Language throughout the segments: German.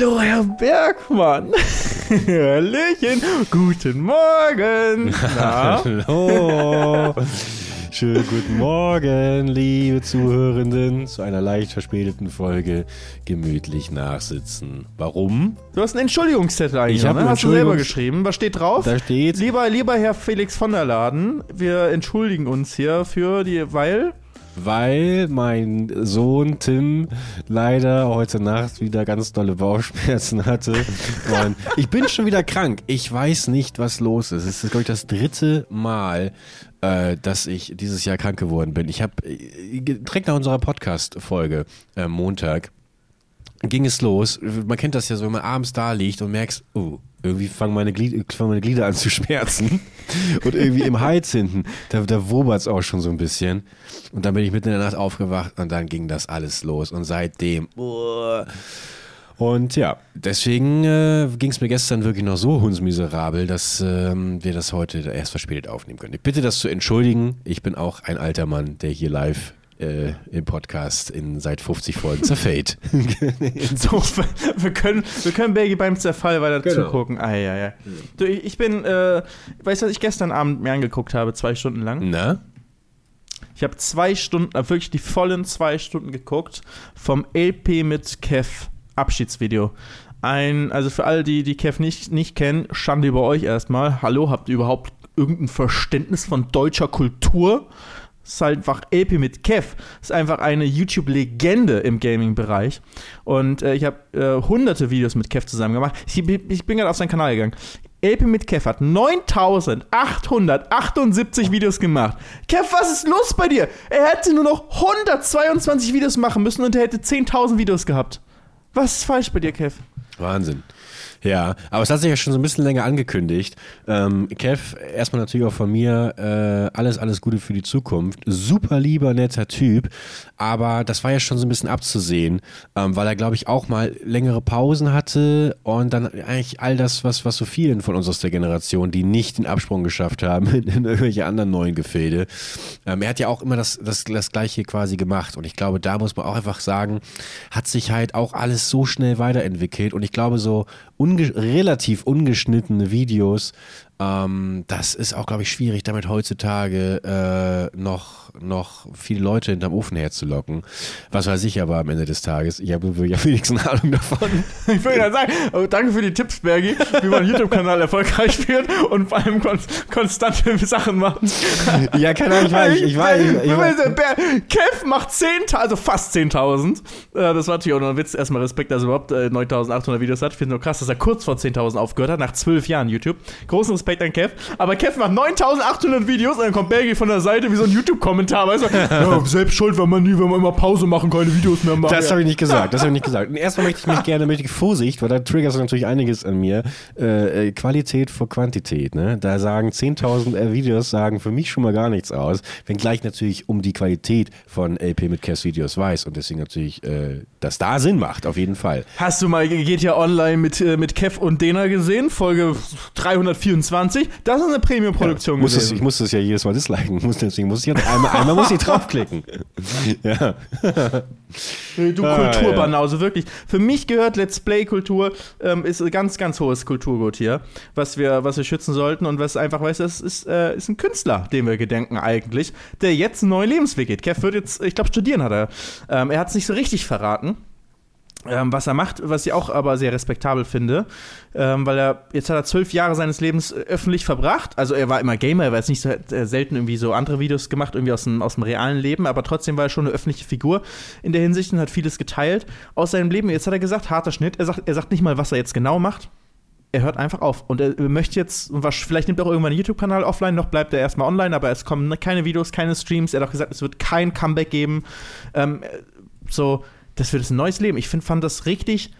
Hallo, Herr Bergmann. Hallöchen. Guten Morgen. Na? Hallo. Schönen guten Morgen, liebe Zuhörenden, zu einer leicht verspäteten Folge gemütlich nachsitzen. Warum? Du hast einen Entschuldigungszettel eigentlich, Ich ne? Hast du selber geschrieben. Was steht drauf? Da steht, Lieber, lieber Herr Felix von der Laden, wir entschuldigen uns hier für die, weil weil mein Sohn Tim leider heute Nacht wieder ganz dolle Bauchschmerzen hatte. Und ich bin schon wieder krank. Ich weiß nicht, was los ist. Es ist, glaube ich, das dritte Mal, äh, dass ich dieses Jahr krank geworden bin. Ich habe äh, direkt nach unserer Podcast-Folge äh, Montag ging es los. Man kennt das ja so, wenn man abends da liegt und merkst, oh, irgendwie fangen meine, Glied, fangen meine Glieder an zu schmerzen. Und irgendwie im Hals hinten, da, da wobert es auch schon so ein bisschen. Und dann bin ich mitten in der Nacht aufgewacht und dann ging das alles los. Und seitdem, oh. Und ja, deswegen äh, ging es mir gestern wirklich noch so hundsmiserabel, dass ähm, wir das heute erst verspätet aufnehmen können. Ich bitte das zu entschuldigen. Ich bin auch ein alter Mann, der hier live äh, im Podcast in seit 50 Folgen zerfällt. so, wir können, wir können Bergi beim Zerfall weiter Genau. zugucken. Ah, ja, ja. Du, ich ich bin, äh, weißt du, was ich gestern Abend mir angeguckt habe, zwei Stunden lang? Na? Ich habe zwei Stunden, äh, wirklich die vollen zwei Stunden geguckt vom LP mit Kev Abschiedsvideo. Ein, also für alle, die die Kev nicht, nicht kennen, Schande über euch erstmal. Hallo, habt ihr überhaupt irgendein Verständnis von deutscher Kultur? Ist halt einfach LP mit Kev. Ist einfach eine YouTube-Legende im Gaming-Bereich. Und äh, ich habe äh, hunderte Videos mit Kev zusammen gemacht. Ich, ich bin gerade auf seinen Kanal gegangen. Elpe mit Kev hat 9878 Videos gemacht. Kev, was ist los bei dir? Er hätte nur noch 122 Videos machen müssen und er hätte 10.000 Videos gehabt. Was ist falsch bei dir, Kev? Wahnsinn. Ja, aber es hat sich ja schon so ein bisschen länger angekündigt. Ähm, Kev, erstmal natürlich auch von mir äh, alles, alles Gute für die Zukunft. Super lieber, netter Typ, aber das war ja schon so ein bisschen abzusehen, ähm, weil er, glaube ich, auch mal längere Pausen hatte und dann eigentlich all das, was, was so vielen von uns aus der Generation, die nicht den Absprung geschafft haben in, irgendwelche anderen neuen Gefilde. Ähm, er hat ja auch immer das, das, das Gleiche quasi gemacht und ich glaube, da muss man auch einfach sagen, hat sich halt auch alles so schnell weiterentwickelt und ich glaube, so unge relativ ungeschnittene Videos, ähm, das ist auch, glaube ich, schwierig, damit heutzutage äh, noch, noch viele Leute hinterm Ofen herzulocken. Was weiß ich aber am Ende des Tages. Ich habe wirklich am wenigsten Ahnung davon. Ich will gerade sagen, oh, danke für die Tipps, Bergi, wie man YouTube-Kanal erfolgreich wird und vor allem kon konstante Sachen macht. ja, keine Ahnung, ich weiß, ich, ich weiß. Ich, ich weiß. Kev macht 10.000, also fast 10.000. Äh, Das war natürlich auch noch ein Witz. Erstmal Respekt, dass er überhaupt äh, 9.800 Videos hat. Ich finde nur krass, dass er kurz vor 10.000 aufgehört hat, nach 12 Jahren YouTube. Großen Respekt an Kev. Aber Kev macht 9.800 Videos und dann kommt Bergi von der Seite wie so ein YouTube-Kommentar. Weißt du? Ja, selbst schuld, wenn man nie, wenn man immer Pause machen, keine Videos mehr machen. Das habe ich nicht gesagt, das habe ich nicht gesagt. Und erstmal möchte ich mich gerne, möchte ich Vorsicht, weil da triggerst du natürlich einiges an mir. Äh, äh, Qualität vor Quantität, ne? Da sagen 10.000 äh, Videos sagen für mich schon mal gar nichts aus, wenngleich natürlich um die Qualität von LP mit Cass Videos weiß und deswegen natürlich, äh, das da Sinn macht, auf jeden Fall. Hast du mal geht ja online mit, äh, mit Kev und Dena gesehen? Folge 324. Das ist eine Premium-Produktion es, gewesen. ich muss das ja jedes Mal disliken, muss, deswegen muss ich ja einmal, einmal muss ich draufklicken. ja. Du Ah, Kulturbanause, wirklich. Für mich gehört Let's Play-Kultur, ähm, ist ein ganz, ganz hohes Kulturgut hier, was wir, was wir schützen sollten und was einfach, weißt du, das ist, äh, ist ein Künstler, den wir gedenken eigentlich, der jetzt einen neuen Lebensweg geht. Kev wird jetzt, ich glaube, studieren hat er. Ähm, er hat es nicht so richtig verraten. Ähm, was er macht, was ich auch aber sehr respektabel finde, ähm, weil er, jetzt hat er zwölf Jahre seines Lebens äh, öffentlich verbracht. Also er war immer Gamer, er war jetzt nicht so äh, selten irgendwie so andere Videos gemacht, irgendwie aus dem, aus dem realen Leben, aber trotzdem war er schon eine öffentliche Figur in der Hinsicht und hat vieles geteilt aus seinem Leben. Jetzt hat er gesagt, harter Schnitt. Er sagt, er sagt nicht mal, was er jetzt genau macht. Er hört einfach auf und er möchte jetzt, vielleicht nimmt er auch irgendwann einen YouTube-Kanal offline, noch bleibt er erstmal online, aber es kommen keine Videos, keine Streams. Er hat auch gesagt, es wird kein Comeback geben. Ähm, so, das wird ein neues Leben. Ich find, fand das richtig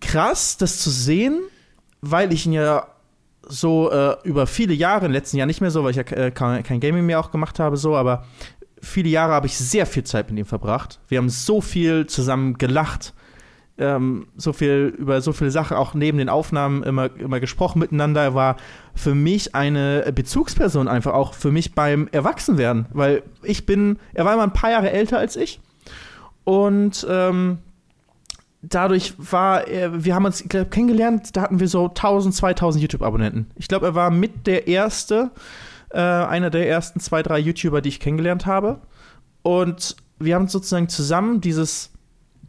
krass, das zu sehen, weil ich ihn ja so äh, über viele Jahre, im letzten Jahr nicht mehr so, weil ich ja äh, kein, kein Gaming mehr auch gemacht habe, so, aber viele Jahre habe ich sehr viel Zeit mit ihm verbracht. Wir haben so viel zusammen gelacht, ähm, so viel über so viele Sachen auch neben den Aufnahmen immer, immer gesprochen miteinander. Er war für mich eine Bezugsperson einfach auch für mich beim Erwachsenwerden, weil ich bin, er war immer ein paar Jahre älter als ich und ähm, dadurch war, er, wir haben uns glaub, kennengelernt, da hatten wir so 1000, 2000 YouTube-Abonnenten. Ich glaube, er war mit der erste, äh, einer der ersten zwei, drei YouTuber, die ich kennengelernt habe. Und wir haben sozusagen zusammen dieses,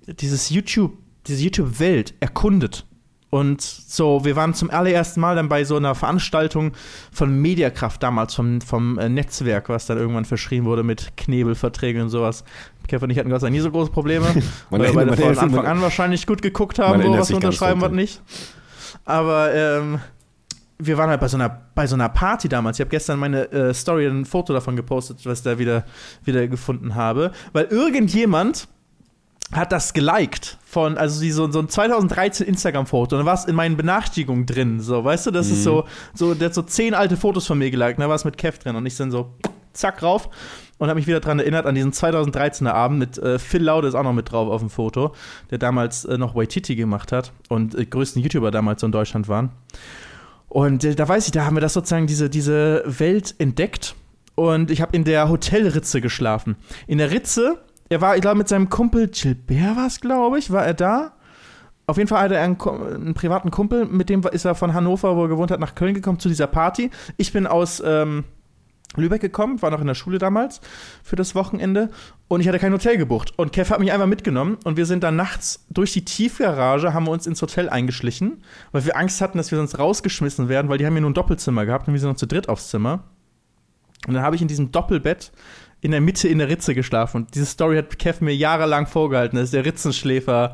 dieses YouTube, diese YouTube-Welt erkundet. Und so, wir waren zum allerersten Mal dann bei so einer Veranstaltung von Mediakraft damals, vom, vom äh, Netzwerk, was dann irgendwann verschrien wurde mit Knebelverträgen und sowas. Kevin und ich hatten Gott sei Dank nie so große Probleme, weil wir beide von Anfang an wahrscheinlich gut geguckt haben, wo was wir unterschreiben, was nicht. Aber ähm, wir waren halt bei so einer, bei so einer Party damals. Ich habe gestern meine äh, Story ein Foto davon gepostet, was ich da wieder, wieder gefunden habe, weil irgendjemand hat das geliked von, also so, so ein 2013 Instagram-Foto. Und da war es in meinen Benachrichtigungen drin. So, weißt du, das mhm. ist so, so, der hat so zehn alte Fotos von mir geliked. Und da war es mit Kev drin. Und ich dann so, zack, rauf. Und habe mich wieder daran erinnert, an diesen 2013er Abend mit äh, Phil Laude ist auch noch mit drauf auf dem Foto, der damals äh, noch Waititi gemacht hat und äh, größten YouTuber damals so in Deutschland waren. Und äh, da weiß ich, da haben wir das sozusagen, diese, diese Welt entdeckt. Und ich habe in der Hotelritze geschlafen. In der Ritze er war, ich glaube, mit seinem Kumpel Gilbert war es, glaube ich, war er da. Auf jeden Fall hatte er einen, einen, privaten Kumpel, mit dem ist er von Hannover, wo er gewohnt hat, nach Köln gekommen zu dieser Party. Ich bin aus ähm, Lübeck gekommen, war noch in der Schule damals für das Wochenende und ich hatte kein Hotel gebucht. Und Kev hat mich einfach mitgenommen und wir sind dann nachts durch die Tiefgarage, haben wir uns ins Hotel eingeschlichen, weil wir Angst hatten, dass wir sonst rausgeschmissen werden, weil die haben ja nur ein Doppelzimmer gehabt und wir sind noch zu dritt aufs Zimmer. Und dann habe ich in diesem Doppelbett in der Mitte in der Ritze geschlafen. Und diese Story hat Kev mir jahrelang vorgehalten, dass ich der Ritzenschläfer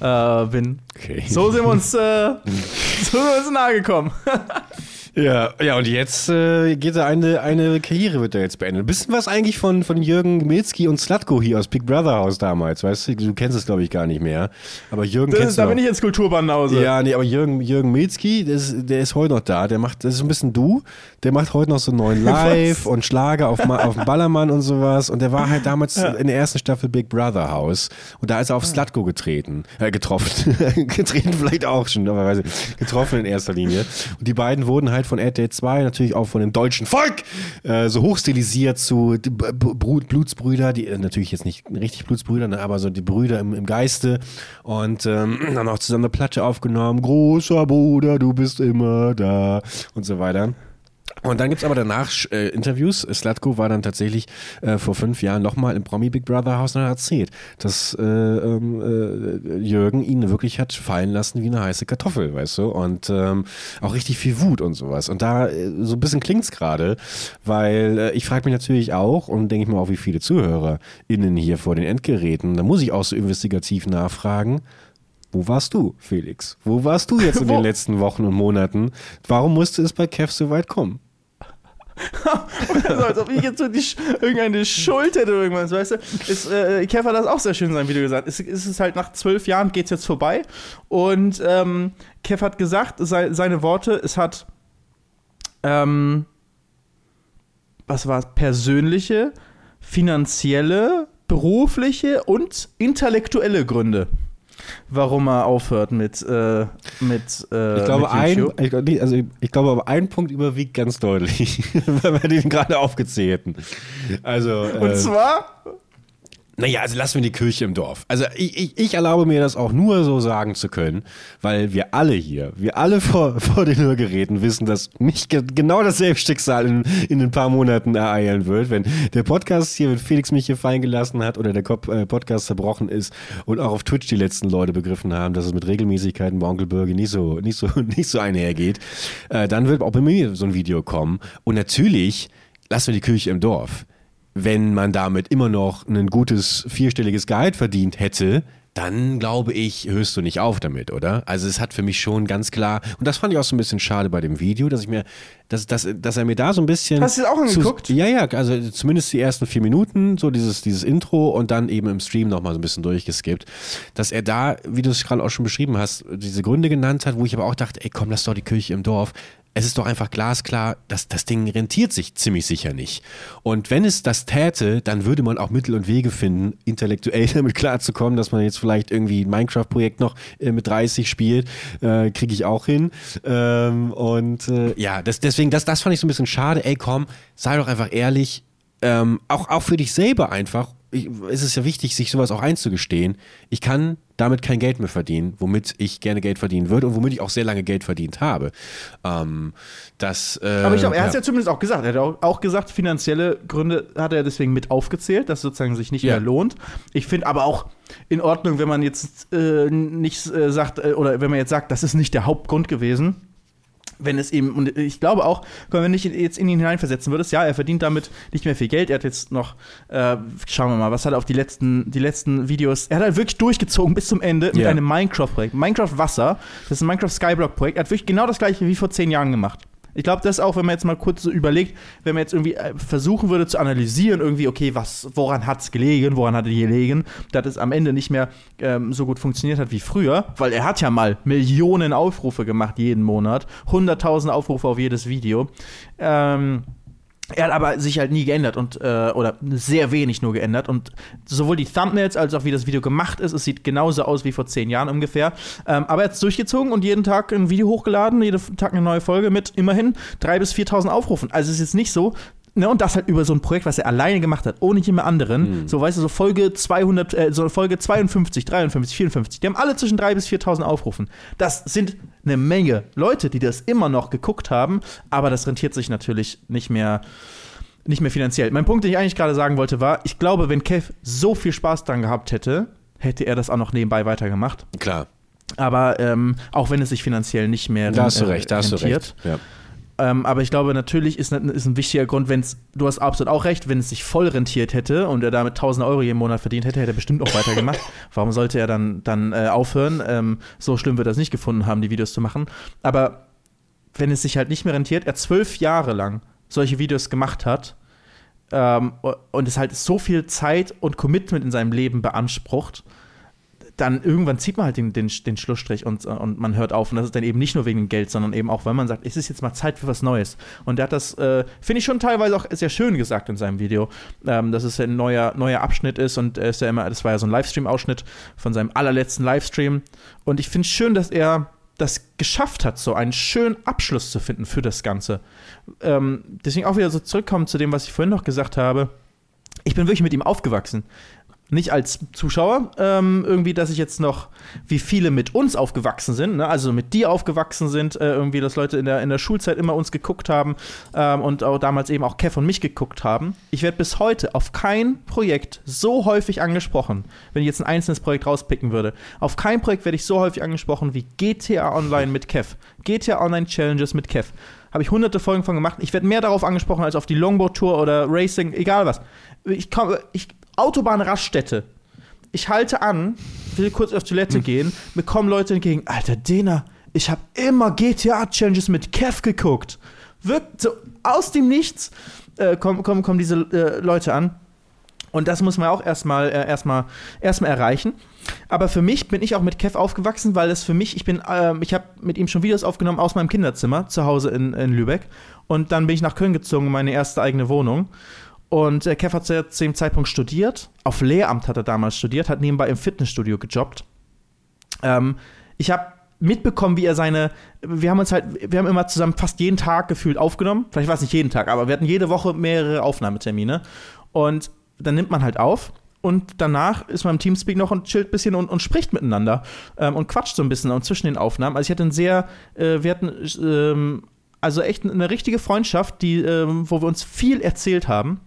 äh, bin. Okay. So sind wir uns, äh, so sind wir uns nahe gekommen. Ja, ja, und jetzt äh, geht er eine, eine Karriere wird er jetzt beenden. Ein bisschen was eigentlich von, von Jürgen Milski und Slatko hier aus Big Brother Haus damals, weißt du? Du kennst es, glaube ich, gar nicht mehr. Aber Jürgen das kennst Da noch. bin ich jetzt Kulturbanause. Ja, nee, aber Jürgen, Jürgen Milski, der ist, der ist heute noch da. Der macht, das ist ein bisschen du. Der macht heute noch so einen neuen Live und Schlager auf, auf dem Ballermann und sowas. Und der war halt damals ja. in der ersten Staffel Big Brother Haus. Und da ist er auf Slatko getreten, äh, getroffen. getreten vielleicht auch schon, aber weiß ich, getroffen in erster Linie. Und die beiden wurden halt halt von RTL 2, natürlich auch von dem deutschen Volk, äh, so hochstilisiert zu Blut, Blutsbrüder, die äh, natürlich jetzt nicht richtig Blutsbrüder, ne, aber so die Brüder im, im Geiste und ähm, dann auch zusammen eine Platte aufgenommen, großer Bruder, du bist immer da und so weiter. Und dann gibt's aber danach äh, Interviews. Slatko war dann tatsächlich äh, vor fünf Jahren nochmal im Promi Big Brother Haus und hat erzählt, dass äh, ähm, äh, Jürgen ihn wirklich hat fallen lassen wie eine heiße Kartoffel, weißt du? Und ähm, auch richtig viel Wut und sowas. Und da äh, so ein bisschen klingt's gerade, weil äh, ich frage mich natürlich auch und denke ich mal auch, wie viele ZuhörerInnen hier vor den Endgeräten, da muss ich auch so investigativ nachfragen, wo warst du, Felix? Wo warst du jetzt in den letzten Wochen und Monaten? Warum musste es bei Kev so weit kommen? so, als ob ich jetzt so die, irgendeine Schuld hätte oder irgendwas, weißt du? Ist, äh, Kev hat das auch sehr schön in seinem Video gesagt. Es ist, ist halt nach zwölf Jahren geht es jetzt vorbei. Und ähm, Kev hat gesagt, sei, seine Worte, es hat ähm, was war es? Persönliche, finanzielle, berufliche und intellektuelle Gründe warum er aufhört mit, äh, mit, äh, ich glaube, mit. Ein, ich, also ich glaube, aber ein Punkt überwiegt ganz deutlich, wenn wir den gerade aufgezählten. Also, Und äh, zwar naja, also lassen wir die Kirche im Dorf. Also ich, ich, ich erlaube mir das auch nur so sagen zu können, weil wir alle hier, wir alle vor, vor den Hörgeräten wissen, dass mich genau dasselbe Schicksal in, in ein paar Monaten ereilen wird, wenn der Podcast hier mit Felix mich hier fallen gelassen hat oder der äh, Podcast zerbrochen ist und auch auf Twitch die letzten Leute begriffen haben, dass es mit Regelmäßigkeiten bei Onkel Bürger nicht so, nicht so, nicht so einhergeht, äh, dann wird auch bei mir so ein Video kommen. Und natürlich lassen wir die Kirche im Dorf wenn man damit immer noch ein gutes vierstelliges Gehalt verdient hätte, dann glaube ich, hörst du nicht auf damit, oder? Also es hat für mich schon ganz klar, und das fand ich auch so ein bisschen schade bei dem Video, dass ich mir, dass, dass, dass er mir da so ein bisschen. Hast du es auch angeguckt? Zu, ja, ja, also zumindest die ersten vier Minuten, so dieses, dieses Intro und dann eben im Stream nochmal so ein bisschen durchgeskippt, dass er da, wie du es gerade auch schon beschrieben hast, diese Gründe genannt hat, wo ich aber auch dachte, ey komm, lass doch die Kirche im Dorf es ist doch einfach glasklar, dass das Ding rentiert sich ziemlich sicher nicht. Und wenn es das täte, dann würde man auch Mittel und Wege finden, intellektuell damit klarzukommen, dass man jetzt vielleicht irgendwie ein Minecraft-Projekt noch äh, mit 30 spielt, äh, kriege ich auch hin. Ähm, und äh, ja, das, deswegen, das, das fand ich so ein bisschen schade. Ey, komm, sei doch einfach ehrlich, ähm, auch, auch für dich selber einfach ich, ist es ja wichtig, sich sowas auch einzugestehen. Ich kann damit kein Geld mehr verdienen, womit ich gerne Geld verdienen würde und womit ich auch sehr lange Geld verdient habe. Ähm, das, äh, Aber ich glaube, er hat es ja zumindest auch gesagt. Er hat auch, auch gesagt, finanzielle Gründe hat er deswegen mit aufgezählt, dass es sozusagen sich nicht Ja. mehr lohnt. Ich finde aber auch in Ordnung, wenn man jetzt äh, nicht äh, sagt, äh, oder wenn man jetzt sagt, das ist nicht der Hauptgrund gewesen. Wenn es eben, und ich glaube auch, wenn man nicht jetzt in ihn hineinversetzen würdest, ja, er verdient damit nicht mehr viel Geld. Er hat jetzt noch, äh, schauen wir mal, was hat er auf die letzten, die letzten Videos, er hat halt wirklich durchgezogen bis zum Ende mit Ja. einem Minecraft-Projekt. Minecraft Wasser, das ist ein Minecraft Skyblock-Projekt. Er hat wirklich genau das gleiche wie vor zehn Jahren gemacht. Ich glaube, das auch, wenn man jetzt mal kurz so überlegt, wenn man jetzt irgendwie äh, versuchen würde zu analysieren, irgendwie, okay, was, woran hat es gelegen, woran hat es gelegen, dass es am Ende nicht mehr ähm, so gut funktioniert hat wie früher, weil er hat ja mal Millionen Aufrufe gemacht jeden Monat, 100.000 Aufrufe auf jedes Video. Ähm, er hat aber sich halt nie geändert und äh, oder sehr wenig nur geändert und sowohl die Thumbnails als auch wie das Video gemacht ist, es sieht genauso aus wie vor zehn Jahren ungefähr. Ähm, aber er hat es durchgezogen und jeden Tag ein Video hochgeladen, jeden Tag eine neue Folge mit immerhin 3.000 bis 4.000 Aufrufen. Also es ist jetzt nicht so. Ne, und das halt über so ein Projekt, was er alleine gemacht hat, ohne jemand anderen. So, weißt du, so Folge 200, äh, so Folge 52, 53, 54. Die haben alle zwischen 3.000 bis 4.000 Aufrufen. Das sind eine Menge Leute, die das immer noch geguckt haben, aber das rentiert sich natürlich nicht mehr nicht mehr finanziell. Mein Punkt, den ich eigentlich gerade sagen wollte, war, ich glaube, wenn Kev so viel Spaß dran gehabt hätte, hätte er das auch noch nebenbei weitergemacht. Klar, Aber ähm, auch wenn es sich finanziell nicht mehr da hast du äh, recht, da hast du rentiert. recht. Ja. Ähm, aber ich glaube, natürlich ist, ist ein wichtiger Grund, wenn es, du hast absolut auch recht, wenn es sich voll rentiert hätte und er damit 1000 Euro jeden Monat verdient hätte, hätte er bestimmt auch weitergemacht. Warum sollte er dann, dann äh, aufhören? Ähm, so schlimm wird er es nicht gefunden haben, die Videos zu machen. Aber wenn es sich halt nicht mehr rentiert, er zwölf Jahre lang solche Videos gemacht hat ähm, und es halt so viel Zeit und Commitment in seinem Leben beansprucht, dann irgendwann zieht man halt den, den, den Schlussstrich und, und man hört auf. Und das ist dann eben nicht nur wegen dem Geld, sondern eben auch, weil man sagt, es ist jetzt mal Zeit für was Neues. Und der hat das, äh, finde ich schon teilweise auch sehr schön gesagt in seinem Video, ähm, dass es ein neuer, neuer Abschnitt ist und er ist ja immer, das war ja so ein Livestream-Ausschnitt von seinem allerletzten Livestream. Und ich finde es schön, dass er das geschafft hat, so einen schönen Abschluss zu finden für das Ganze. Ähm, deswegen auch wieder so zurückkommen zu dem, was ich vorhin noch gesagt habe. Ich bin wirklich mit ihm aufgewachsen nicht als Zuschauer, ähm, irgendwie, dass ich jetzt noch, wie viele mit uns aufgewachsen sind, ne? also mit dir aufgewachsen sind, äh, irgendwie, dass Leute in der, in der Schulzeit immer uns geguckt haben ähm, und auch damals eben auch Kev und mich geguckt haben. Ich werde bis heute auf kein Projekt so häufig angesprochen, wenn ich jetzt ein einzelnes Projekt rauspicken würde. Auf kein Projekt werde ich so häufig angesprochen wie GTA Online mit Kev. GTA Online Challenges mit Kev. Habe ich hunderte Folgen von gemacht. Ich werde mehr darauf angesprochen als auf die Longboard-Tour oder Racing, egal was. Ich komme, ich, Autobahnraststätte. Ich halte an, will kurz auf Toilette gehen, mir kommen Leute entgegen. Alter, Dena, ich habe immer GTA-Challenges mit Kev geguckt. Wirkt so aus dem Nichts äh, kommen, kommen, kommen diese äh, Leute an. Und das muss man auch erstmal äh, erstmal erstmal erreichen. Aber für mich bin ich auch mit Kev aufgewachsen, weil es für mich, ich bin, ähm, ich habe mit ihm schon Videos aufgenommen aus meinem Kinderzimmer zu Hause in, in Lübeck. Und dann bin ich nach Köln gezogen, in meine erste eigene Wohnung. Und äh, Kev hat zu dem Zeitpunkt studiert. Auf Lehramt hat er damals studiert, hat nebenbei im Fitnessstudio gejobbt. Ähm, ich habe mitbekommen, wie er seine. Wir haben uns halt, wir haben immer zusammen fast jeden Tag gefühlt aufgenommen. Vielleicht war es nicht jeden Tag, aber wir hatten jede Woche mehrere Aufnahmetermine. Und dann nimmt man halt auf. Und danach ist man im Teamspeak noch und chillt ein bisschen und, und spricht miteinander ähm, und quatscht so ein bisschen und zwischen den Aufnahmen. Also ich hatte ein sehr, äh, wir hatten ähm, also echt eine richtige Freundschaft, die, ähm, wo wir uns viel erzählt haben.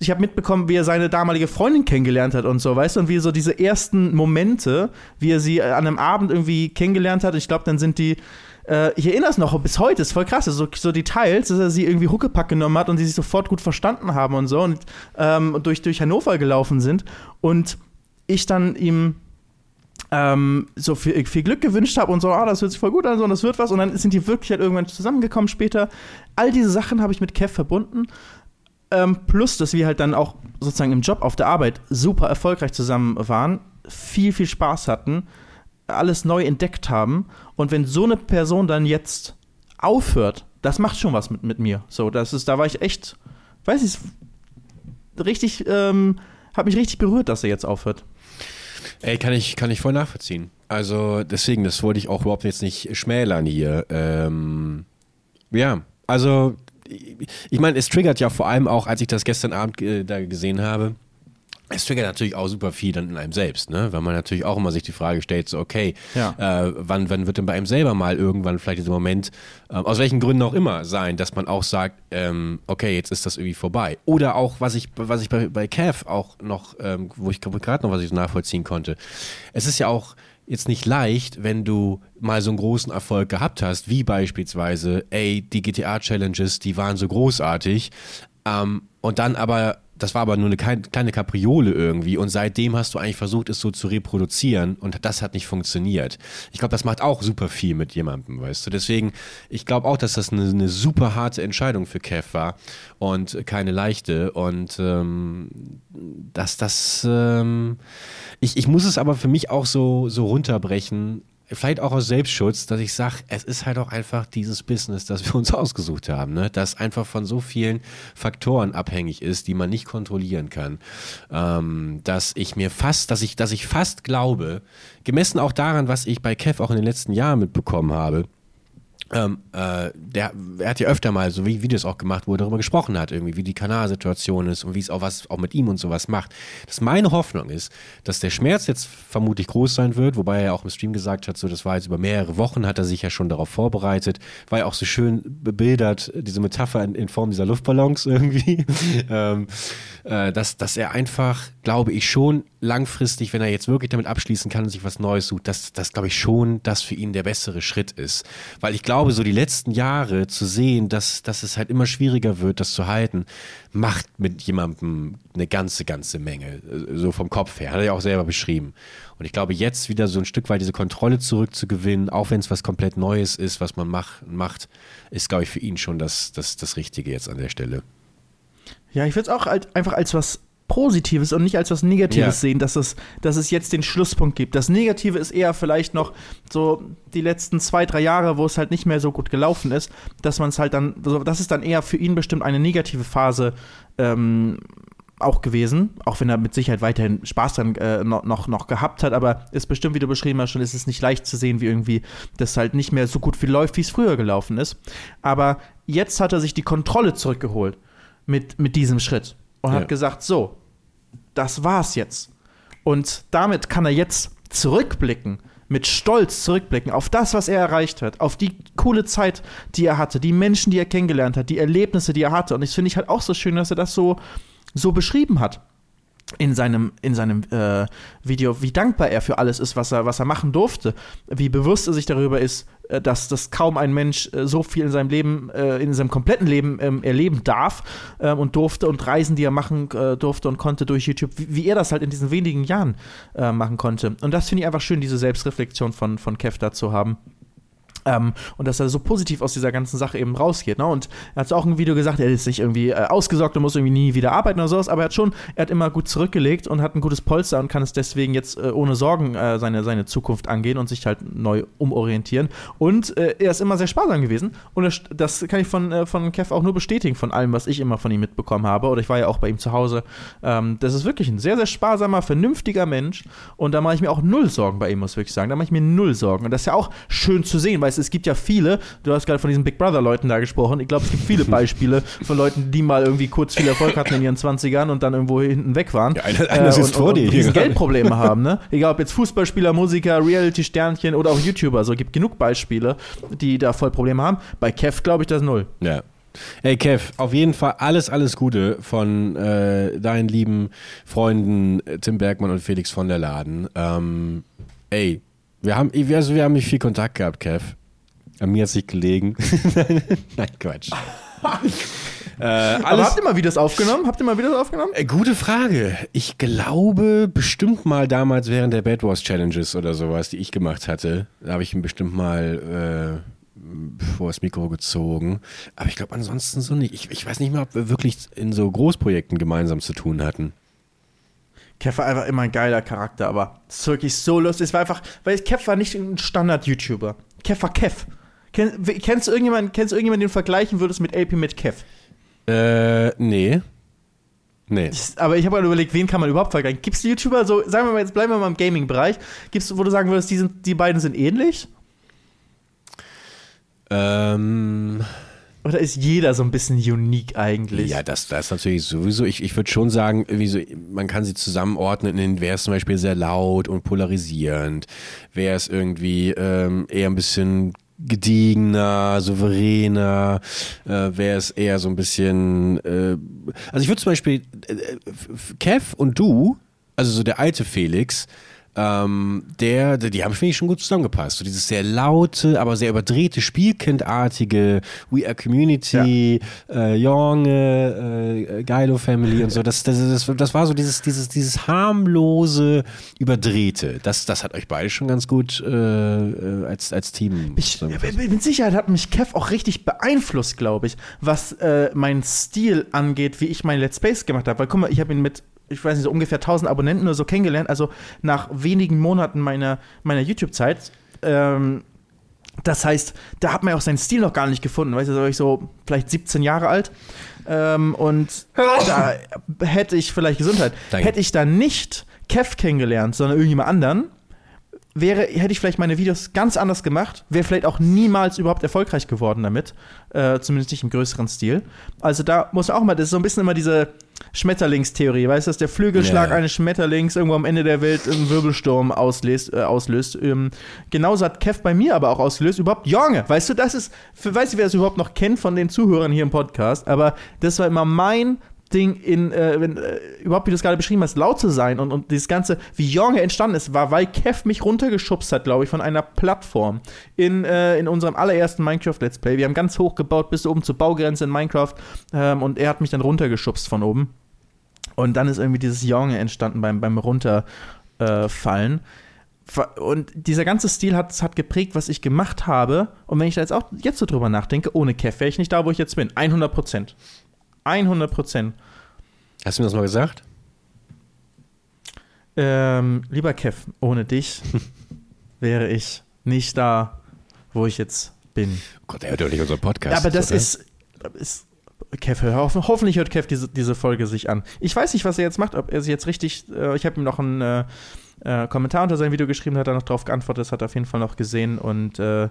Ich habe mitbekommen, wie er seine damalige Freundin kennengelernt hat und so, weißt du, und wie so diese ersten Momente, wie er sie äh, an einem Abend irgendwie kennengelernt hat. Ich glaube, dann sind die, äh, ich erinnere es noch bis heute, ist voll krass, so, so Details, dass er sie irgendwie Huckepack genommen hat und sie sich sofort gut verstanden haben und so und ähm, durch, durch Hannover gelaufen sind. Und ich dann ihm ähm, so viel, viel Glück gewünscht habe und so, ah, das hört sich voll gut an, so, und das wird was. Und dann sind die wirklich halt irgendwann zusammengekommen später. All diese Sachen habe ich mit Kev verbunden. Ähm, plus, dass wir halt dann auch sozusagen im Job auf der Arbeit super erfolgreich zusammen waren, viel, viel Spaß hatten, alles neu entdeckt haben. Und wenn so eine Person dann jetzt aufhört, das macht schon was mit, mit mir. So, das ist, da war ich echt, weiß ich, richtig, ähm, hat mich richtig berührt, dass er jetzt aufhört. Ey, kann ich, kann ich voll nachvollziehen. Also deswegen, das wollte ich auch überhaupt jetzt nicht schmälern hier. Ähm, ja, also ich meine, es triggert ja vor allem auch, als ich das gestern Abend äh, da gesehen habe, Es triggert natürlich auch super viel dann in einem selbst, ne? Weil man natürlich auch immer sich die Frage stellt, so okay, Ja. äh, wann, wann wird denn bei einem selber mal irgendwann vielleicht dieser Moment, äh, aus welchen Gründen auch immer sein, dass man auch sagt, ähm, okay, jetzt ist das irgendwie vorbei. Oder auch, was ich, was ich bei, bei Cav auch noch, ähm, wo ich gerade noch was ich so nachvollziehen konnte. Es ist ja auch jetzt nicht leicht, wenn du mal so einen großen Erfolg gehabt hast, wie beispielsweise, ey, die GTA-Challenges, die waren so großartig, ähm, und dann aber, das war aber nur eine kleine, Kapriole irgendwie und seitdem hast du eigentlich versucht, es so zu reproduzieren und das hat nicht funktioniert. Ich glaube, das macht auch super viel mit jemandem, weißt du. Deswegen, ich glaube auch, dass das eine, eine super harte Entscheidung für Kev war und keine leichte und ähm, dass das, ähm, ich, ich muss es aber für mich auch so, so runterbrechen, vielleicht auch aus Selbstschutz, dass ich sage, es ist halt auch einfach dieses Business, das wir uns ausgesucht haben, ne? das einfach von so vielen Faktoren abhängig ist, die man nicht kontrollieren kann, ähm, dass ich mir fast, dass ich, dass ich fast glaube, gemessen auch daran, was ich bei Kev auch in den letzten Jahren mitbekommen habe, ähm, äh, der, er hat ja öfter mal, so wie Videos auch gemacht, wo er darüber gesprochen hat, irgendwie, wie die Kanalsituation ist und wie es auch was auch mit ihm und sowas macht. Dass meine Hoffnung ist, dass der Schmerz jetzt vermutlich groß sein wird, wobei er auch im Stream gesagt hat, so das war jetzt über mehrere Wochen, hat er sich ja schon darauf vorbereitet, war ja auch so schön bebildert, diese Metapher in, in Form dieser Luftballons irgendwie, ähm, äh, dass, dass er einfach, glaube ich, schon langfristig, wenn er jetzt wirklich damit abschließen kann und sich was Neues sucht, dass das, glaube ich, schon das für ihn der bessere Schritt ist. Weil ich glaube, so die letzten Jahre zu sehen, dass, dass es halt immer schwieriger wird, das zu halten, macht mit jemandem eine ganze, ganze Menge. äh, So vom Kopf her. Hat er ja auch selber beschrieben. Und ich glaube, jetzt wieder so ein Stück weit diese Kontrolle zurückzugewinnen, auch wenn es was komplett Neues ist, was man mach, macht, ist, glaube ich, für ihn schon das, das, das Richtige jetzt an der Stelle. Ja, ich würde es auch halt einfach als was Positives und nicht als was Negatives Ja. sehen, dass es, dass es jetzt den Schlusspunkt gibt. Das Negative ist eher vielleicht noch so die letzten zwei, drei Jahre, wo es halt nicht mehr so gut gelaufen ist, dass man es halt dann, also das ist dann eher für ihn bestimmt eine negative Phase ähm, auch gewesen, auch wenn er mit Sicherheit weiterhin Spaß dran äh, noch, noch, gehabt hat, aber ist bestimmt, wie du beschrieben hast, schon ist es nicht leicht zu sehen, wie irgendwie das halt nicht mehr so gut wie läuft, wie es früher gelaufen ist. Aber jetzt hat er sich die Kontrolle zurückgeholt mit, mit diesem Schritt und Ja. hat gesagt, so, das war's jetzt. Und damit kann er jetzt zurückblicken, mit Stolz zurückblicken auf das, was er erreicht hat, auf die coole Zeit, die er hatte, die Menschen, die er kennengelernt hat, die Erlebnisse, die er hatte. Und das finde ich halt auch so schön, dass er das so, so beschrieben hat in seinem, in seinem äh, Video, wie dankbar er für alles ist, was er, was er machen durfte, wie bewusst er sich darüber ist, dass, dass kaum ein Mensch äh, so viel in seinem Leben, äh, in seinem kompletten Leben ähm, erleben darf ähm, und durfte und Reisen, die er machen äh, durfte und konnte durch YouTube, wie, er das halt in diesen wenigen Jahren äh, machen konnte. Und das finde ich einfach schön, diese Selbstreflexion von, von Kev da zu haben. Ähm, und dass er so positiv aus dieser ganzen Sache eben rausgeht. Ne? Und er hat auch ein Video gesagt, er ist nicht irgendwie äh, ausgesorgt und muss irgendwie nie wieder arbeiten oder sowas, aber er hat schon, er hat immer gut zurückgelegt und hat ein gutes Polster und kann es deswegen jetzt äh, ohne Sorgen äh, seine, seine Zukunft angehen und sich halt neu umorientieren. Und äh, er ist immer sehr sparsam gewesen. Und er, das kann ich von, äh, von Kev auch nur bestätigen, von allem, was ich immer von ihm mitbekommen habe. Oder ich war ja auch bei ihm zu Hause. Ähm, das ist wirklich ein sehr, sehr sparsamer, vernünftiger Mensch. Und da mache ich mir auch null Sorgen bei ihm, muss ich wirklich sagen. Da mache ich mir null Sorgen. Und das ist ja auch schön zu sehen, weil es, es gibt ja viele, du hast gerade von diesen Big Brother-Leuten da gesprochen. Ich glaube, es gibt viele Beispiele von Leuten, die mal irgendwie kurz viel Erfolg hatten in ihren 20ern und dann irgendwo hinten weg waren. Ja, einer- einer sitzt und, vor dir hier. Geldprobleme haben, ne? Egal ob jetzt Fußballspieler, Musiker, Reality-Sternchen oder auch YouTuber. Also es gibt genug Beispiele, die da voll Probleme haben. Bei Kev glaube ich das null. Ja. Ey, Kev, auf jeden Fall alles, alles Gute von äh, deinen lieben Freunden äh, Tim Bergmann und Felix von der Laden. Ähm, ey, wir haben, also wir haben nicht viel Kontakt gehabt, Kev. An mir hat sich gelegen. Nein, Quatsch. äh, Aber habt ihr mal Videos aufgenommen? Habt ihr mal Videos aufgenommen? äh, gute Frage. Ich glaube, bestimmt mal damals während der Bad Wars Challenges oder sowas, die ich gemacht hatte, da habe ich ihn bestimmt mal äh, vor das Mikro gezogen. Aber ich glaube ansonsten so nicht. Ich, ich weiß nicht mal, ob wir wirklich in so Großprojekten gemeinsam zu tun hatten. Kev war einfach immer ein geiler Charakter, aber es ist wirklich so lustig. Es war einfach, weil Kev war nicht ein Standard-YouTuber. Kev war Kev. Ken, we- kennst du irgendjemanden, kennst du irgendjemanden, den du vergleichen würdest mit AP mit Kev? Äh, nee. Nee. Aber ich habe gerade überlegt, wen kann man überhaupt vergleichen? Gibt es YouTuber, so, sagen wir mal, jetzt bleiben wir mal im Gaming-Bereich, gibt's, wo du sagen würdest, die, sind, die beiden sind ähnlich? Ähm, oder ist jeder so ein bisschen unique eigentlich? Ja, das, das natürlich sowieso. Ich, ich würde schon sagen, so, man kann sie zusammenordnen in, wer ist zum Beispiel sehr laut und polarisierend, wer ist irgendwie ähm, eher ein bisschen gediegener, souveräner, äh, wer ist eher so ein bisschen, äh, also ich würde zum Beispiel, äh, Kev und du, also so der alte Felix, ähm, der, die haben, finde ich, schon gut zusammengepasst. So dieses sehr laute, aber sehr überdrehte, spielkindartige We Are Community, ja. äh, Jonge, äh, Geilo Family und so. Das, das, das, das war so dieses, dieses, dieses harmlose, überdrehte. Das, das hat euch beide schon ganz gut äh, äh als, als Team. Ich, mit Sicherheit hat mich Kev auch richtig beeinflusst, glaube ich, was äh, mein Stil angeht, wie ich mein Let's Plays gemacht habe. Weil guck mal, ich habe ihn mit ich weiß nicht, so ungefähr 1000 Abonnenten oder so kennengelernt. Also nach wenigen Monaten meiner, meiner YouTube-Zeit. Ähm, das heißt, da hat man ja auch seinen Stil noch gar nicht gefunden. Weißt du, da war ich so vielleicht 17 Jahre alt. Ähm, und da hätte ich vielleicht Gesundheit. Danke. Hätte ich da nicht Kev kennengelernt, sondern irgendjemand anderen, wäre, hätte ich vielleicht meine Videos ganz anders gemacht, wäre vielleicht auch niemals überhaupt erfolgreich geworden damit. Äh, zumindest nicht im größeren Stil. Also da muss man auch mal, das ist so ein bisschen immer diese Schmetterlingstheorie, weißt du, dass der Flügelschlag ja. eines Schmetterlings irgendwo am Ende der Welt einen Wirbelsturm auslöst. Äh, auslöst. Ähm, genauso hat Kev bei mir aber auch ausgelöst, überhaupt Junge, weißt du, das ist, für, weiß ich, wer das überhaupt noch kennt von den Zuhörern hier im Podcast, aber das war immer mein Ding in, äh, wenn, äh, überhaupt wie du es gerade beschrieben hast, laut zu sein und, und dieses Ganze, wie Jonge entstanden ist, war, weil Kev mich runtergeschubst hat, glaube ich, von einer Plattform in, äh, in unserem allerersten Minecraft Let's Play. Wir haben ganz hoch gebaut bis oben zur Baugrenze in Minecraft ähm, und er hat mich dann runtergeschubst von oben. Und dann ist irgendwie dieses Jonge entstanden beim, beim Runterfallen. und dieser ganze Stil hat, hat geprägt, was ich gemacht habe. Und wenn ich da jetzt auch jetzt so drüber nachdenke, ohne Kev wäre ich nicht da, wo ich jetzt bin. 100 Prozent. 100 Prozent. Hast du mir das mal gesagt? Ähm, lieber Kev, ohne dich wäre ich nicht da, wo ich jetzt bin. Oh Gott, er hört doch nicht unseren Podcast. Ja, aber das ist, ist Kev, hoffentlich hört Kev diese, diese Folge sich an. Ich weiß nicht, was er jetzt macht, ob er sie jetzt richtig. Äh, ich habe ihm noch einen äh, äh, Kommentar unter sein Video geschrieben, hat er noch drauf geantwortet, das hat er auf jeden Fall noch gesehen und äh,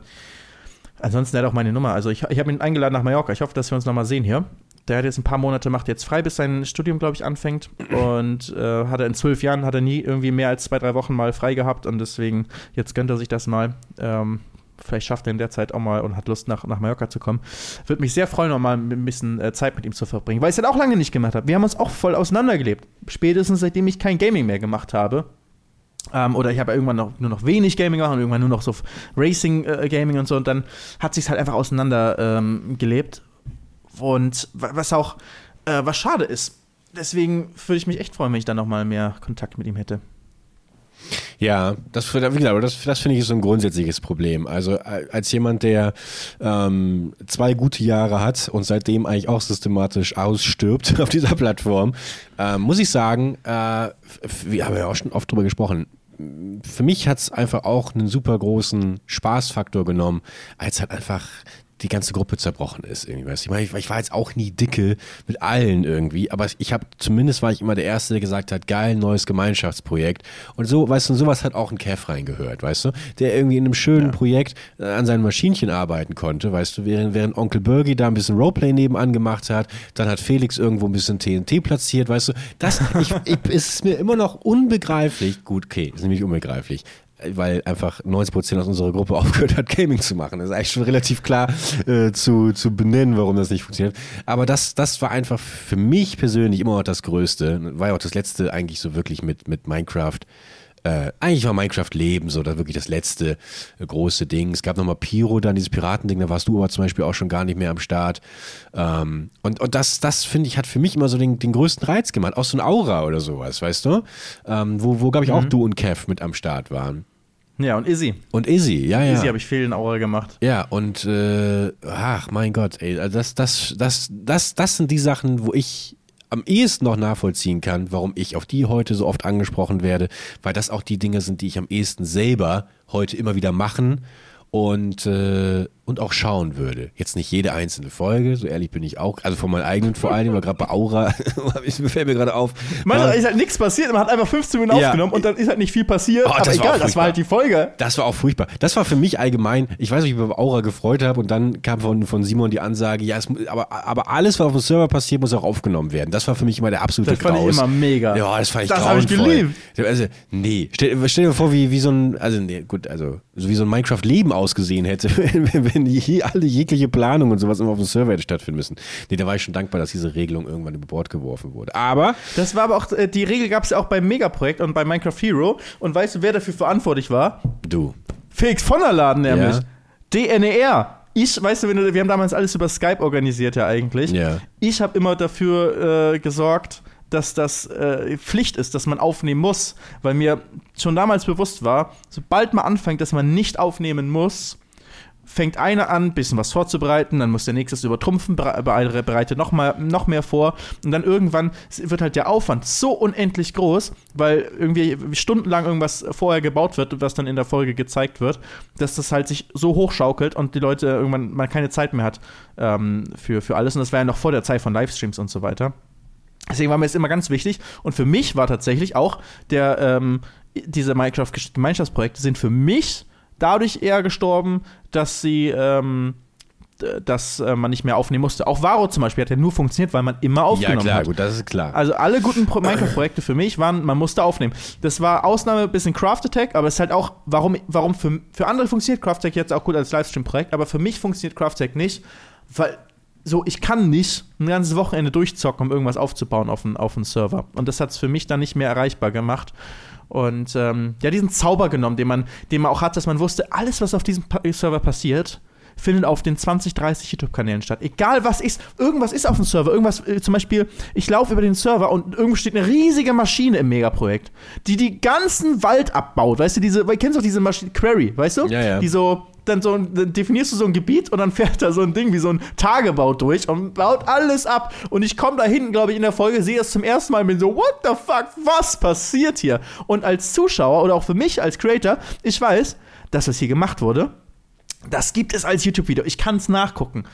ansonsten hat er auch meine Nummer. Also ich, ich habe ihn eingeladen nach Mallorca. Ich hoffe, dass wir uns nochmal sehen hier. Der hat jetzt ein paar Monate, macht jetzt frei, bis sein Studium, glaube ich, anfängt. Und äh, hat er in zwölf Jahren, hat er nie irgendwie mehr als zwei, drei Wochen mal frei gehabt. Und deswegen, jetzt gönnt er sich das mal. Ähm, vielleicht schafft er in der Zeit auch mal und hat Lust, nach, nach Mallorca zu kommen. Würde mich sehr freuen, noch mal ein bisschen äh, Zeit mit ihm zu verbringen, weil ich es halt auch lange nicht gemacht habe. Wir haben uns auch voll auseinandergelebt. Spätestens seitdem ich kein Gaming mehr gemacht habe. Ähm, oder ich habe irgendwann noch, nur noch wenig Gaming gemacht und irgendwann nur noch so Racing-Gaming äh, und so. Und dann hat sich halt einfach auseinandergelebt. Ähm, und was auch, äh, was schade ist. Deswegen würde ich mich echt freuen, wenn ich dann noch mal mehr Kontakt mit ihm hätte. Ja, das, das, das finde ich ist so ein grundsätzliches Problem. Also als jemand, der ähm, zwei gute Jahre hat und seitdem eigentlich auch systematisch ausstirbt auf dieser Plattform, äh, muss ich sagen, äh, wir haben ja auch schon oft drüber gesprochen, für mich hat es einfach auch einen super großen Spaßfaktor genommen, als halt einfach die ganze Gruppe zerbrochen ist. Irgendwie. Ich, meine, ich war jetzt auch nie dicke mit allen irgendwie, aber ich habe zumindest war ich immer der Erste, der gesagt hat, geil, neues Gemeinschaftsprojekt. Und so, weißt du, sowas hat auch ein Kev reingehört, weißt du, der irgendwie in einem schönen ja. Projekt äh, an seinem Maschinchen arbeiten konnte, weißt du, während, während Onkel Bergi da ein bisschen Roleplay nebenan gemacht hat, dann hat Felix irgendwo ein bisschen TNT platziert, weißt du, das ich, ich, ist mir immer noch unbegreiflich, gut, okay, ist nämlich unbegreiflich, weil einfach 90% aus unserer Gruppe aufgehört hat, Gaming zu machen. Das ist eigentlich schon relativ klar äh, zu, zu benennen, warum das nicht funktioniert. Aber das, das war einfach für mich persönlich immer noch das Größte. War ja auch das letzte eigentlich so wirklich mit, mit Minecraft äh, eigentlich war Minecraft Leben so, da wirklich das letzte äh, große Ding. Es gab nochmal Pyro, dann dieses Piratending, da warst du aber zum Beispiel auch schon gar nicht mehr am Start. Ähm, und, und das, das finde ich, hat für mich immer so den, den größten Reiz gemacht. Auch so ein Aura oder sowas, weißt du? Ähm, wo, wo glaube ich, auch mhm. du und Kev mit am Start waren. Ja, und Izzy. Und Izzy, ja, ja. Izzy habe ich viel in Aura gemacht. Ja, und äh, ach mein Gott, ey, also das, das, das, das, das sind die Sachen, wo ich am ehesten noch nachvollziehen kann, warum ich auf die heute so oft angesprochen werde, weil das auch die Dinge sind, die ich am ehesten selber heute immer wieder machen. Und äh, und auch schauen würde, jetzt nicht jede einzelne Folge, so ehrlich bin ich auch, also von meinen eigenen vor allem, aber gerade bei Aura, fällt mir gerade auf. Manchmal ist halt nichts passiert, man hat einfach 15 Minuten Ja. aufgenommen und dann ist halt nicht viel passiert, Oh, aber war egal, das war halt die Folge. Das war auch furchtbar. Das war für mich allgemein, ich weiß nicht, wie ich mich bei Aura gefreut habe und dann kam von, von Simon die Ansage, ja, es, aber, aber alles, was auf dem Server passiert, muss auch aufgenommen werden. Das war für mich immer der absolute Das fand ich Graus. immer mega. Ja, das fand ich Das hab ich geliebt. Also, nee, stell, stell dir vor, wie, wie so ein, also, nee, gut, also, so wie so ein Minecraft-Leben ausgesehen hätte, wenn, wenn je, alle jegliche Planung und sowas immer auf dem Server hätte stattfinden müssen. Nee, da war ich schon dankbar, dass diese Regelung irgendwann über Bord geworfen wurde. Aber, Das war aber auch, äh, die Regel gab es ja auch beim Megaprojekt und bei Minecraft Hero. Und weißt du, wer dafür verantwortlich war? du, Felix von der Laden nämlich. Ja. DNER. Ich, weißt du, wenn du, wir haben damals alles über Skype organisiert ja eigentlich. Ja. Ich habe immer dafür äh, gesorgt, dass das äh, Pflicht ist, dass man aufnehmen muss, weil mir schon damals bewusst war, sobald man anfängt, dass man nicht aufnehmen muss, fängt einer an, ein bisschen was vorzubereiten, dann muss der nächste es übertrumpfen, bere- bere- bereitet noch, mal, noch mehr vor und dann irgendwann wird halt der Aufwand so unendlich groß, weil irgendwie stundenlang irgendwas vorher gebaut wird, was dann in der Folge gezeigt wird, dass das halt sich so hochschaukelt und die Leute irgendwann mal keine Zeit mehr hat ähm, für, für alles und das war ja noch vor der Zeit von Livestreams und so weiter. Deswegen war mir das immer ganz wichtig. Und für mich war tatsächlich auch der, ähm, diese Minecraft-Gemeinschaftsprojekte sind für mich dadurch eher gestorben, dass sie, ähm, dass äh, man nicht mehr aufnehmen musste. Auch Varo zum Beispiel hat ja nur funktioniert, weil man immer ja aufgenommen klar, hat. gut, das ist klar. Also alle guten Pro- Minecraft-Projekte für mich waren, man musste aufnehmen. Das war Ausnahme ein bisschen Craft Attack, aber es ist halt auch, warum, warum für, für andere funktioniert Craft Attack jetzt auch gut als Livestream-Projekt, aber für mich funktioniert Craft Attack nicht, weil so, ich kann nicht ein ganzes Wochenende durchzocken, um irgendwas aufzubauen auf einen auf Server. Und das hat es für mich dann nicht mehr erreichbar gemacht. Und ähm, ja, diesen Zauber genommen, den man, den man auch hat, dass man wusste, alles, was auf diesem pa Server passiert, findet auf den 20, 30 YouTube-Kanälen statt. Egal was ist, irgendwas ist auf dem Server. Irgendwas, äh, zum Beispiel, ich laufe über den Server und irgendwo steht eine riesige Maschine im Megaprojekt, die die ganzen Wald abbaut. Weißt du, diese, weil kennst du auch diese Maschine, Query, weißt du? Ja, ja. Die so, dann so, dann definierst du so ein Gebiet und dann fährt da so ein Ding wie so ein Tagebau durch und baut alles ab. Und ich komme da hinten, glaube ich, in der Folge, sehe es zum ersten Mal und bin so, what the fuck, was passiert hier? Und als Zuschauer oder auch für mich als Creator, ich weiß, dass das hier gemacht wurde. Das gibt es als YouTube-Video. Ich kann es nachgucken.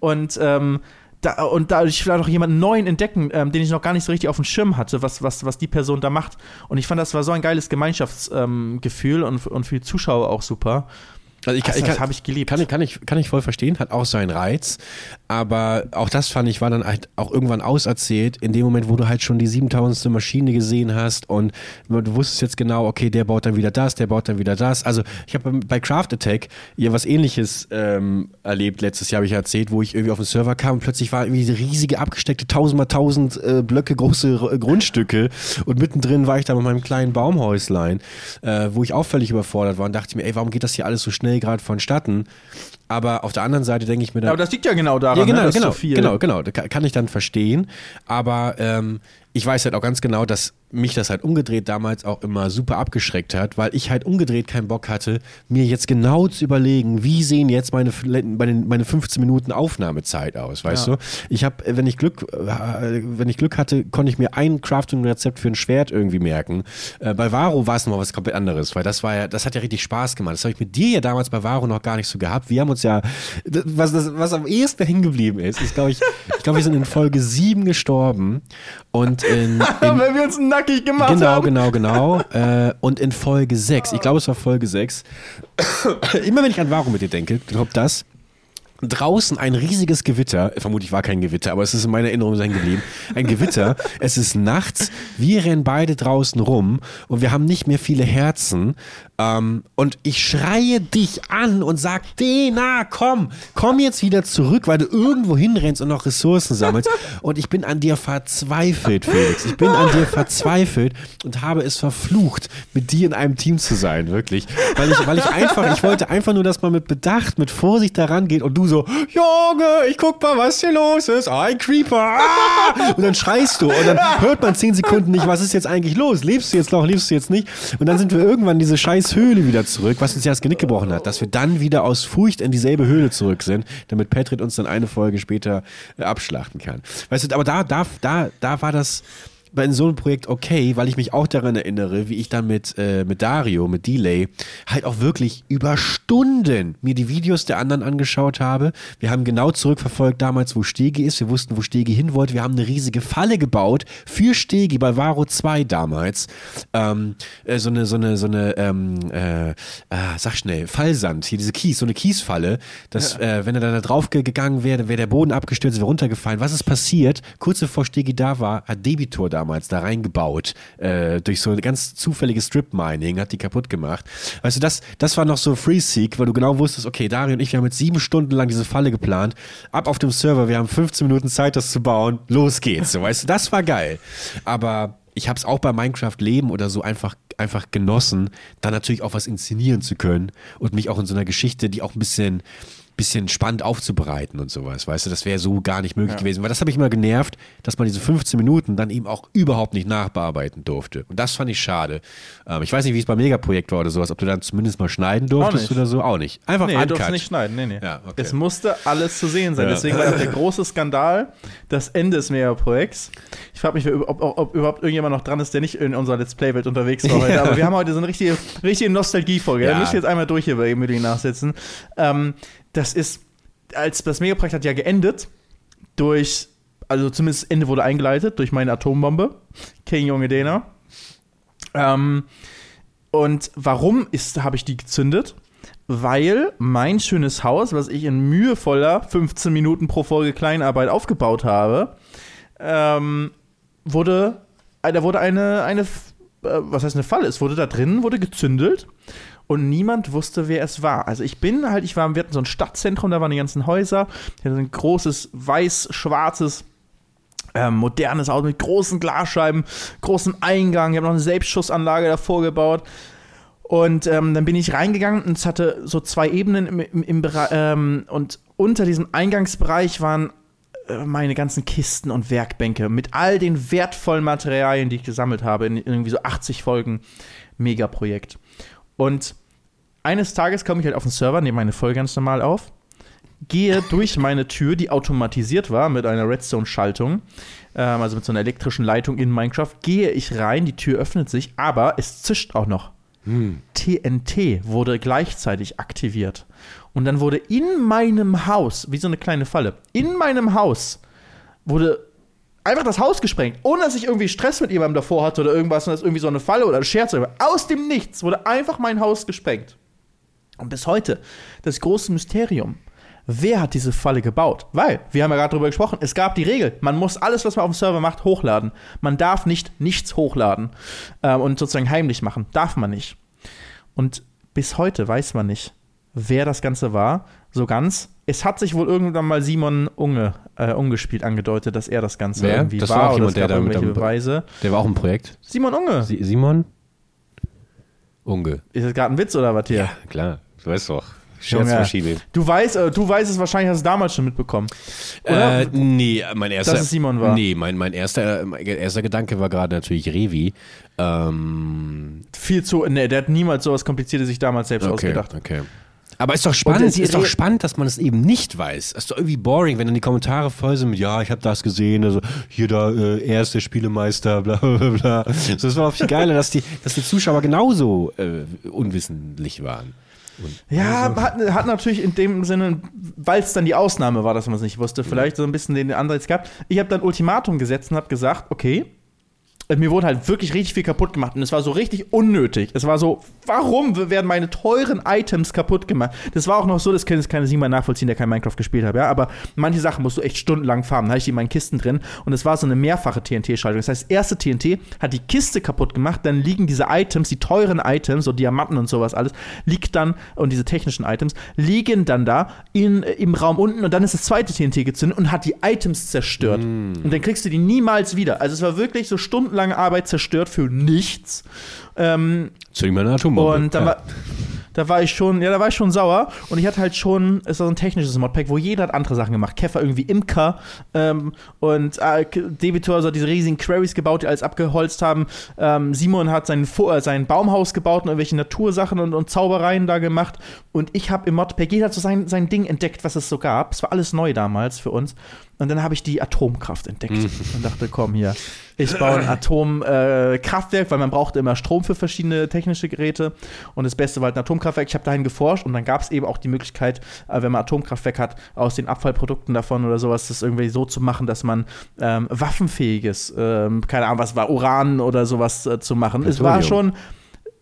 Und, ähm, da, und dadurch vielleicht auch jemanden neuen entdecken, ähm, den ich noch gar nicht so richtig auf dem Schirm hatte, was, was, was die Person da macht. Und ich fand, das war so ein geiles Gemeinschaftsgefühl ähm, und, und für die Zuschauer auch super. Also ich, ich das habe ich geliebt. Kann, ich- kann, ich, kann ich voll verstehen, hat auch seinen Reiz. Aber auch das fand ich, war dann halt auch irgendwann auserzählt, in dem Moment, wo du halt schon die 7000. Maschine gesehen hast und du wusstest jetzt genau, okay, der baut dann wieder das, der baut dann wieder das. Also ich habe bei Craft Attack ja was ähnliches ähm, erlebt, letztes Jahr habe ich erzählt, wo ich irgendwie auf den Server kam und plötzlich war irgendwie diese riesige, abgesteckte 1000 mal 1000 äh, Blöcke große R- Grundstücke und mittendrin war ich da mit meinem kleinen Baumhäuslein, äh, wo ich auch völlig überfordert war und dachte mir, ey, warum geht das hier alles so schnell gerade vonstatten? Aber auf der anderen Seite denke ich mir dann, Aber das liegt ja genau daran, ja, genau, ne, dass genau, so viel. genau, genau. Kann ich dann verstehen. Aber ähm, ich weiß halt auch ganz genau, dass mich das halt umgedreht damals auch immer super abgeschreckt hat, weil ich halt umgedreht keinen Bock hatte, mir jetzt genau zu überlegen, wie sehen jetzt meine, meine, meine 15 Minuten Aufnahmezeit aus, weißt Ja. du? Ich habe, wenn ich Glück, äh, wenn ich Glück hatte, konnte ich mir ein Crafting-Rezept für ein Schwert irgendwie merken. Äh, bei Varo war es noch was komplett anderes, weil das war ja, das hat ja richtig Spaß gemacht. Das habe ich mit dir ja damals bei Varo noch gar nicht so gehabt. Wir haben uns ja, das- was, das, was am ehesten hängen geblieben ist, ist, glaube ich, ich glaube, wir sind in Folge 7 gestorben und in, in Weil wir uns nackig gemacht Genau, haben. genau, genau. Äh, und in Folge 6, ich glaube, es war Folge 6, immer wenn ich an Varo mit dir denke, glaubt das, draußen ein riesiges Gewitter, vermutlich war kein Gewitter, aber es ist in meiner Erinnerung sein geblieben, ein Gewitter, es ist nachts, wir rennen beide draußen rum und wir haben nicht mehr viele Herzen ähm, und ich schreie dich an und sag, Dena, komm, komm jetzt wieder zurück, weil du irgendwo hinrennst und noch Ressourcen sammelst. Und ich bin an dir verzweifelt, Felix, ich bin an dir verzweifelt und habe es verflucht, mit dir in einem Team zu sein, wirklich, weil ich, weil ich einfach, ich wollte einfach nur, dass man mit Bedacht, mit Vorsicht daran geht und du so, Junge, ich guck mal, was hier los ist, ein Creeper, ah! und dann schreist du und dann hört man zehn Sekunden nicht, was ist jetzt eigentlich los, lebst du jetzt noch, lebst du jetzt nicht? Und dann sind wir irgendwann diese scheiß Höhle wieder zurück, was uns ja das Genick gebrochen hat, dass wir dann wieder aus Furcht in dieselbe Höhle zurück sind, damit Patrick uns dann eine Folge später äh, abschlachten kann. Weißt du, aber da, da, da, da war das, bei so einem Projekt okay, weil ich mich auch daran erinnere, wie ich dann mit, äh, mit Dario, mit Delay, halt auch wirklich über Stunden mir die Videos der anderen angeschaut habe. Wir haben genau zurückverfolgt damals, wo Stegi ist. Wir wussten, wo Stegi hin wollte. Wir haben eine riesige Falle gebaut für Stegi bei Varo 2 damals. Ähm, äh, so eine, so eine, so eine, ähm, äh, äh, sag schnell, Fallsand, hier diese Kies, so eine Kiesfalle, dass, ja. äh, wenn er da drauf gegangen wäre, wäre der Boden abgestürzt, wäre runtergefallen. Was ist passiert? Kurz bevor Stegi da war, hat Debitor damals da reingebaut, äh, durch so ein ganz zufälliges Strip-Mining, hat die kaputt gemacht. Weißt du, das, das war noch so Free-Seek, weil du genau wusstest, okay, Dario und ich, wir haben jetzt sieben Stunden lang diese Falle geplant, ab auf dem Server, wir haben 15 Minuten Zeit, das zu bauen, los geht's, so, weißt du, das war geil. Aber ich habe es auch bei Minecraft Leben oder so einfach, einfach genossen, da natürlich auch was inszenieren zu können und mich auch in so einer Geschichte, die auch ein bisschen bisschen spannend aufzubereiten und sowas. Weißt du, das wäre so gar nicht möglich ja. gewesen. Weil das habe ich immer genervt, dass man diese 15 Minuten dann eben auch überhaupt nicht nachbearbeiten durfte. Und das fand ich schade. Ähm, ich weiß nicht, wie es beim Megaprojekt war oder sowas, ob du dann zumindest mal schneiden durftest oder so. Auch nicht. Einfach nee, uncut. du nicht schneiden. Nee, nee. Ja, okay. Es musste alles zu sehen sein. Ja. Deswegen war der große Skandal das Ende des Megaprojekts. Ich frage mich, ob, ob, ob, überhaupt irgendjemand noch dran ist, der nicht in unserer Let's Play-Welt unterwegs war heute. Aber wir haben heute so eine richtige, richtige Nostalgie-Folge. Ja. Da muss ich jetzt einmal durch hier bei Emily nachsitzen. Ähm, das ist, als das Megaprojekt hat ja geendet durch, also zumindest Ende wurde eingeleitet durch meine Atombombe, King Junge Dena. Ähm, und warum habe ich die gezündet? Weil mein schönes Haus, was ich in mühevoller 15 Minuten pro Folge Kleinarbeit aufgebaut habe, ähm, wurde, äh, da wurde eine, eine, äh, was heißt eine Falle? Es wurde da drin, wurde gezündelt und niemand wusste, wer es war. Also ich bin halt, ich war, wir hatten so ein Stadtzentrum, da waren die ganzen Häuser, wir hatten ein großes weiß-schwarzes ähm, modernes Auto mit großen Glasscheiben, großem Eingang. Ich habe noch eine Selbstschussanlage davor gebaut. Und ähm, dann bin ich reingegangen und es hatte so zwei Ebenen im, im, im Bereich. Ähm, und unter diesem Eingangsbereich waren äh, meine ganzen Kisten und Werkbänke mit all den wertvollen Materialien, die ich gesammelt habe in irgendwie so 80 Folgen Megaprojekt. Und eines Tages komme ich halt auf den Server, nehme meine Folge ganz normal auf, gehe durch meine Tür, die automatisiert war mit einer Redstone-Schaltung, ähm, also mit so einer elektrischen Leitung in Minecraft, gehe ich rein, die Tür öffnet sich, aber es zischt auch noch. Hm. TNT wurde gleichzeitig aktiviert. Und dann wurde in meinem Haus, wie so eine kleine Falle, in meinem Haus wurde einfach das Haus gesprengt, ohne dass ich irgendwie Stress mit jemandem davor hatte oder irgendwas und das irgendwie so eine Falle oder ein Scherz. Aus dem Nichts wurde einfach mein Haus gesprengt. Und bis heute das große Mysterium. Wer hat diese Falle gebaut? Weil, wir haben ja gerade darüber gesprochen, es gab die Regel, man muss alles, was man auf dem Server macht, hochladen. Man darf nicht nichts hochladen äh, und sozusagen heimlich machen. Darf man nicht. Und bis heute weiß man nicht, wer das Ganze war, so ganz. Es hat sich wohl irgendwann mal Simon Unge äh, ungespielt angedeutet, dass er das Ganze wer? irgendwie das war, war auch jemand, oder es gab der irgendwelche Beweise. Der war auch im Projekt. Simon Unge. Si Simon Unge. Ist das gerade ein Witz oder was hier? Ja, klar. Du weißt doch. Scherzmaschine. Du weißt, äh, du weißt es wahrscheinlich, hast du damals schon mitbekommen. Äh, nee, mein erster. Dass es Simon war. Nee, mein, mein, erster, mein erster Gedanke war gerade natürlich Revi. Ähm, Viel zu. Nee, der hat niemals sowas Kompliziertes sich damals selbst okay, ausgedacht. Okay. Aber ist doch spannend, ist doch spannend, dass man es eben nicht weiß. ist doch irgendwie boring, wenn dann die Kommentare voll sind mit, ja, ich habe das gesehen, also hier da, äh, er ist der Spielemeister, bla bla bla. So, das war auch viel geiler, dass die, dass die Zuschauer genauso äh, unwissentlich waren. Und ja, hat, hat, natürlich in dem Sinne, weil es dann die Ausnahme war, dass man es nicht wusste, vielleicht so ein bisschen den Ansatz gehabt. Ich habe dann Ultimatum gesetzt und habe gesagt, okay, mir wurde halt wirklich richtig viel kaputt gemacht und es war so richtig unnötig. Es war so, warum werden meine teuren Items kaputt gemacht? Das war auch noch so, das kann jetzt keine Simon nachvollziehen, der kein Minecraft gespielt hat, ja, aber manche Sachen musst du echt stundenlang farmen. Da hatte ich die in meinen Kisten drin und es war so eine mehrfache TNT-Schaltung. Das heißt, erste TNT hat die Kiste kaputt gemacht, dann liegen diese Items, die teuren Items, so Diamanten und sowas alles, liegt dann, und diese technischen Items, liegen dann da in, im Raum unten und dann ist das zweite TNT gezündet und hat die Items zerstört. Mm. Und dann kriegst du die niemals wieder. Also es war wirklich so stundenlang stundenlange Arbeit zerstört für nichts. Ähm, Zünd meine Atombombe. Und dann ja. war, da war ich schon, ja, da war ich schon sauer. Und ich hatte halt schon, es war so ein technisches Modpack, wo jeder hat andere Sachen gemacht. Keffer irgendwie Imker ähm, und äh, Debitor so diese riesigen Queries gebaut, die alles abgeholzt haben. Ähm, Simon hat sein, äh, sein Baumhaus gebaut und irgendwelche Natursachen und, und Zaubereien da gemacht. Und ich habe im Modpack, jeder hat so sein, sein Ding entdeckt, was es so gab. Es war alles neu damals für uns. Und dann habe ich die Atomkraft entdeckt mhm. und dachte, komm hier, Ich baue ein Atomkraftwerk, äh, weil man braucht immer Strom für verschiedene technische Geräte. Und das Beste war halt ein Atomkraftwerk. Ich habe dahin geforscht und dann gab es eben auch die Möglichkeit, äh, wenn man Atomkraftwerk hat, aus den Abfallprodukten davon oder sowas, das irgendwie so zu machen, dass man ähm, waffenfähiges, ähm, keine Ahnung, was war, Uran oder sowas äh, zu machen. Plutonium. Es war schon,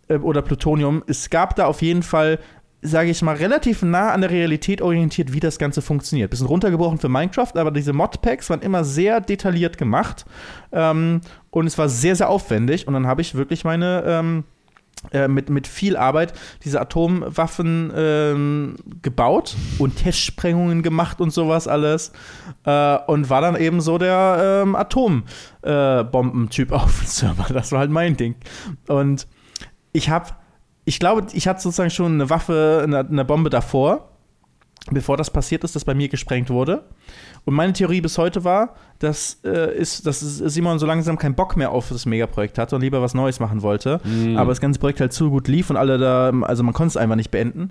äh, oder Plutonium, es gab da auf jeden Fall sage ich mal, relativ nah an der Realität orientiert, wie das Ganze funktioniert. Bisschen runtergebrochen für Minecraft, aber diese Modpacks waren immer sehr detailliert gemacht ähm, und es war sehr, sehr aufwendig. Und dann habe ich wirklich meine ähm, äh, mit, mit viel Arbeit diese Atomwaffen ähm, gebaut und Testsprengungen gemacht und sowas alles. Äh, und war dann eben so der ähm, Atombombentyp auf dem Server. Das war halt mein Ding. Und ich habe ich glaube, ich hatte sozusagen schon eine Waffe, eine, eine Bombe davor, bevor das passiert ist, dass bei mir gesprengt wurde. Und meine Theorie bis heute war, dass, äh, ist, dass Simon so langsam keinen Bock mehr auf das Megaprojekt hatte und lieber was Neues machen wollte. Mhm. Aber das ganze Projekt halt zu gut lief und alle da, also man konnte es einfach nicht beenden.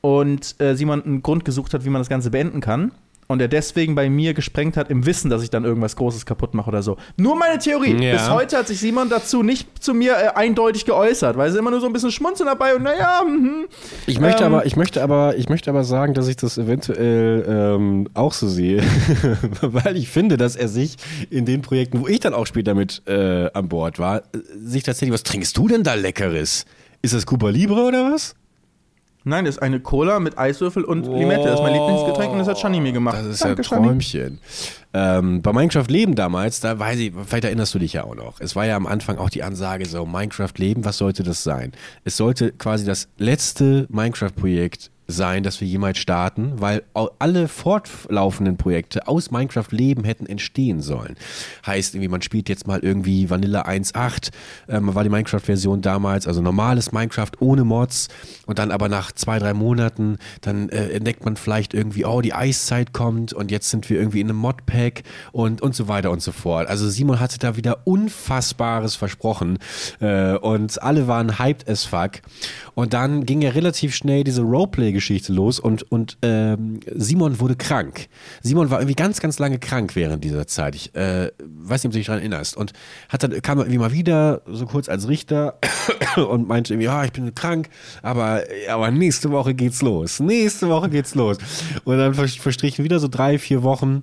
Und äh, Simon einen Grund gesucht hat, wie man das Ganze beenden kann und er deswegen bei mir gesprengt hat, im Wissen, dass ich dann irgendwas Großes kaputt mache oder so. Nur meine Theorie. Ja. Bis heute hat sich Simon dazu nicht zu mir äh, eindeutig geäußert, weil sie immer nur so ein bisschen schmunzeln dabei und naja, mhm. Ich möchte ähm, aber, ich möchte aber, ich möchte aber sagen, dass ich das eventuell ähm, auch so sehe, weil ich finde, dass er sich in den Projekten, wo ich dann auch später mit äh, an Bord war, äh, sich tatsächlich, was trinkst du denn da Leckeres? Ist das Cuba Libre oder was? Nein, das ist eine Cola mit Eiswürfel und oh, Limette. Das ist mein Lieblingsgetränk und das hat Shani mir gemacht. Das ist Danke, ja ein Träumchen. Ähm, bei Minecraft Leben damals, da weiß ich, vielleicht erinnerst du dich ja auch noch. Es war ja am Anfang auch die Ansage so, Minecraft Leben, was sollte das sein? Es sollte quasi das letzte Minecraft-Projekt sein, dass wir jemals starten, weil alle fortlaufenden Projekte aus Minecraft Leben hätten entstehen sollen. Heißt irgendwie, man spielt jetzt mal irgendwie Vanilla 1.8, ähm, war die Minecraft-Version damals, also normales Minecraft ohne Mods und dann aber nach zwei, drei Monaten, dann äh, entdeckt man vielleicht irgendwie, oh, die Eiszeit kommt und jetzt sind wir irgendwie in einem Modpack und, und so weiter und so fort. Also Simon hatte da wieder Unfassbares versprochen äh, und alle waren hyped as fuck und dann ging ja relativ schnell diese Roleplay-Geschichte los und, und ähm, Simon wurde krank. Simon war irgendwie ganz, ganz lange krank während dieser Zeit. Ich äh, weiß nicht, ob du dich daran erinnerst. Und hat dann, kam irgendwie mal wieder, so kurz als Richter und meinte irgendwie, ja, ich bin krank, aber, aber nächste Woche geht's los. Nächste Woche geht's los. Und dann verstrichen wieder so drei, vier Wochen.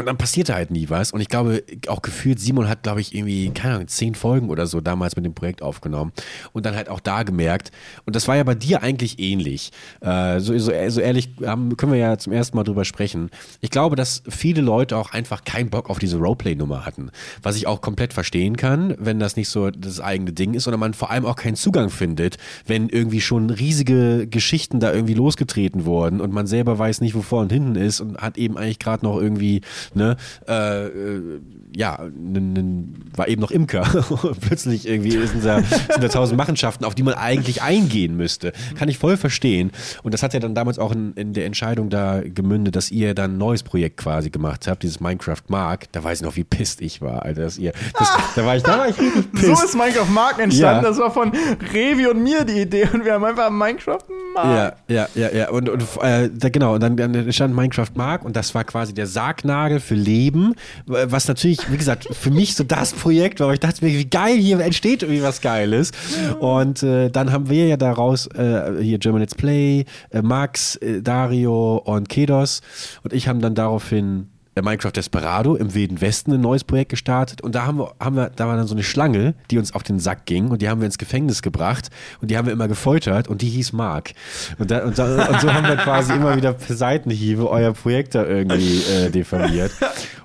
Und dann passierte halt nie was. Und ich glaube, auch gefühlt, Simon hat, glaube ich, irgendwie, keine Ahnung, zehn Folgen oder so damals mit dem Projekt aufgenommen. Und dann halt auch da gemerkt. Und das war ja bei dir eigentlich ähnlich. Äh, so, so, so ehrlich haben, können wir ja zum ersten Mal drüber sprechen. Ich glaube, dass viele Leute auch einfach keinen Bock auf diese Roleplay-Nummer hatten. Was ich auch komplett verstehen kann, wenn das nicht so das eigene Ding ist, sondern man vor allem auch keinen Zugang findet, wenn irgendwie schon riesige Geschichten da irgendwie losgetreten wurden und man selber weiß nicht, wo vor und hinten ist und hat eben eigentlich gerade noch irgendwie ne, äh, äh ja, war eben noch Imker. Plötzlich irgendwie sind da, sind da tausend Machenschaften, auf die man eigentlich eingehen müsste. Kann ich voll verstehen. Und das hat ja dann damals auch in, in der Entscheidung da gemündet, dass ihr dann ein neues Projekt quasi gemacht habt, dieses Minecraft Mark. Da weiß ich noch, wie pisst ich war, Alter, dass ihr, das, da war ich, da war ich. So ist Minecraft Mark entstanden. Ja. Das war von Revi und mir die Idee und wir haben einfach Minecraft Mark. Ja, ja, ja, ja. Und, und äh, da, genau, und dann, dann entstand Minecraft Mark und das war quasi der Sargnagel für Leben, was natürlich, wie gesagt, für mich so das Projekt war, ich dachte mir, wie geil, hier entsteht irgendwie was Geiles. Und äh, dann haben wir ja daraus äh, hier German Let's Play, äh, Max, äh, Dario und Kedos und ich haben dann daraufhin Minecraft Desperado im Wilden Westen ein neues Projekt gestartet und da haben wir, haben wir, da war dann so eine Schlange, die uns auf den Sack ging und die haben wir ins Gefängnis gebracht und die haben wir immer gefoltert und die hieß Mark. Und, da, und, da, und so haben wir quasi immer wieder per Seitenhiebe euer Projekt da irgendwie äh, diffamiert.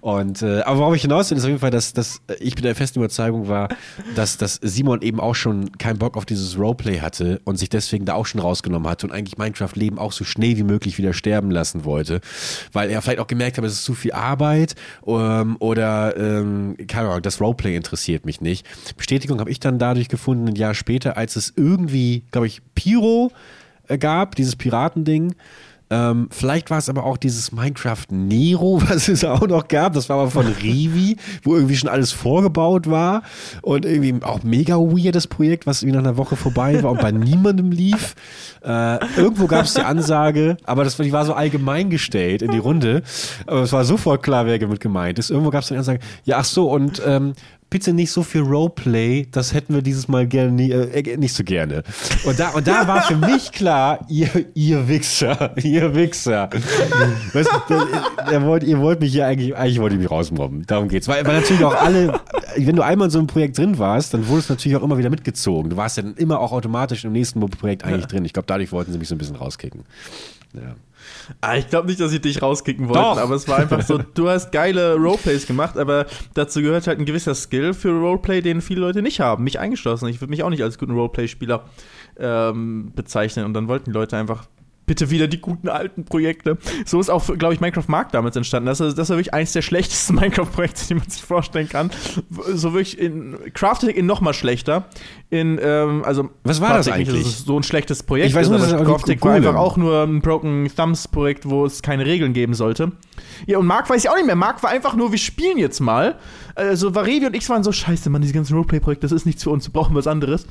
Und äh, aber worauf ich hinaus will, ist auf jeden Fall, dass, dass ich mit der festen Überzeugung war, dass, dass Simon eben auch schon keinen Bock auf dieses Roleplay hatte und sich deswegen da auch schon rausgenommen hatte und eigentlich Minecraft Leben auch so schnell wie möglich wieder sterben lassen wollte, weil er vielleicht auch gemerkt hat, es ist zu viel Arbeit ähm, oder ähm, keine Ahnung, das Roleplay interessiert mich nicht. Bestätigung habe ich dann dadurch gefunden, ein Jahr später, als es irgendwie, glaube ich, Pyro äh, gab, dieses Piratending. Ähm, vielleicht war es aber auch dieses Minecraft Nero, was es auch noch gab. Das war aber von Rivi, wo irgendwie schon alles vorgebaut war. Und irgendwie auch mega weirdes Projekt, was irgendwie nach einer Woche vorbei war und bei niemandem lief. Äh, irgendwo gab es die Ansage, aber das die war so allgemein gestellt in die Runde. Aber es war sofort klar, wer damit gemeint ist. Irgendwo gab es die Ansage, ja, ach so, und ähm, bitte nicht so viel Roleplay, das hätten wir dieses Mal gerne nie, äh, nicht so gerne. Und da, und da war für mich klar, ihr, ihr Wichser, ihr Wichser. Weißt du, ihr, wollt, ihr wollt mich hier eigentlich, eigentlich wollt ihr mich rausmobben. Darum geht's. Weil, weil natürlich auch alle, wenn du einmal in so einem Projekt drin warst, dann wurdest du natürlich auch immer wieder mitgezogen. Du warst ja dann immer auch automatisch im nächsten Projekt eigentlich ja. drin. Ich glaube, dadurch wollten sie mich so ein bisschen rauskicken. Ja. Ah, ich glaube nicht, dass sie dich rauskicken wollten, Doch. aber es war einfach so, du hast geile Roleplays gemacht, aber dazu gehört halt ein gewisser Skill für Roleplay, den viele Leute nicht haben, mich eingeschlossen. Ich würde mich auch nicht als guten Roleplay-Spieler ähm, bezeichnen und dann wollten die Leute einfach bitte wieder die guten alten Projekte. So ist auch, glaube ich, Minecraft Mark damals entstanden. Das, ist, das war wirklich eines der schlechtesten Minecraft-Projekte, die man sich vorstellen kann. So wirklich in Crafting in noch mal schlechter. In, ähm, also Was war das eigentlich? Ist so ein schlechtes Projekt. Ich weiß nur, ist, das Crafting war einfach auch nur ein Broken Thumbs-Projekt, wo es keine Regeln geben sollte. Ja, und Mark weiß ich auch nicht mehr. Mark war einfach nur, wir spielen jetzt mal. Also Varevi und ich waren so, scheiße, Mann, diese ganzen Roleplay-Projekte, das ist nichts für uns, wir brauchen was anderes.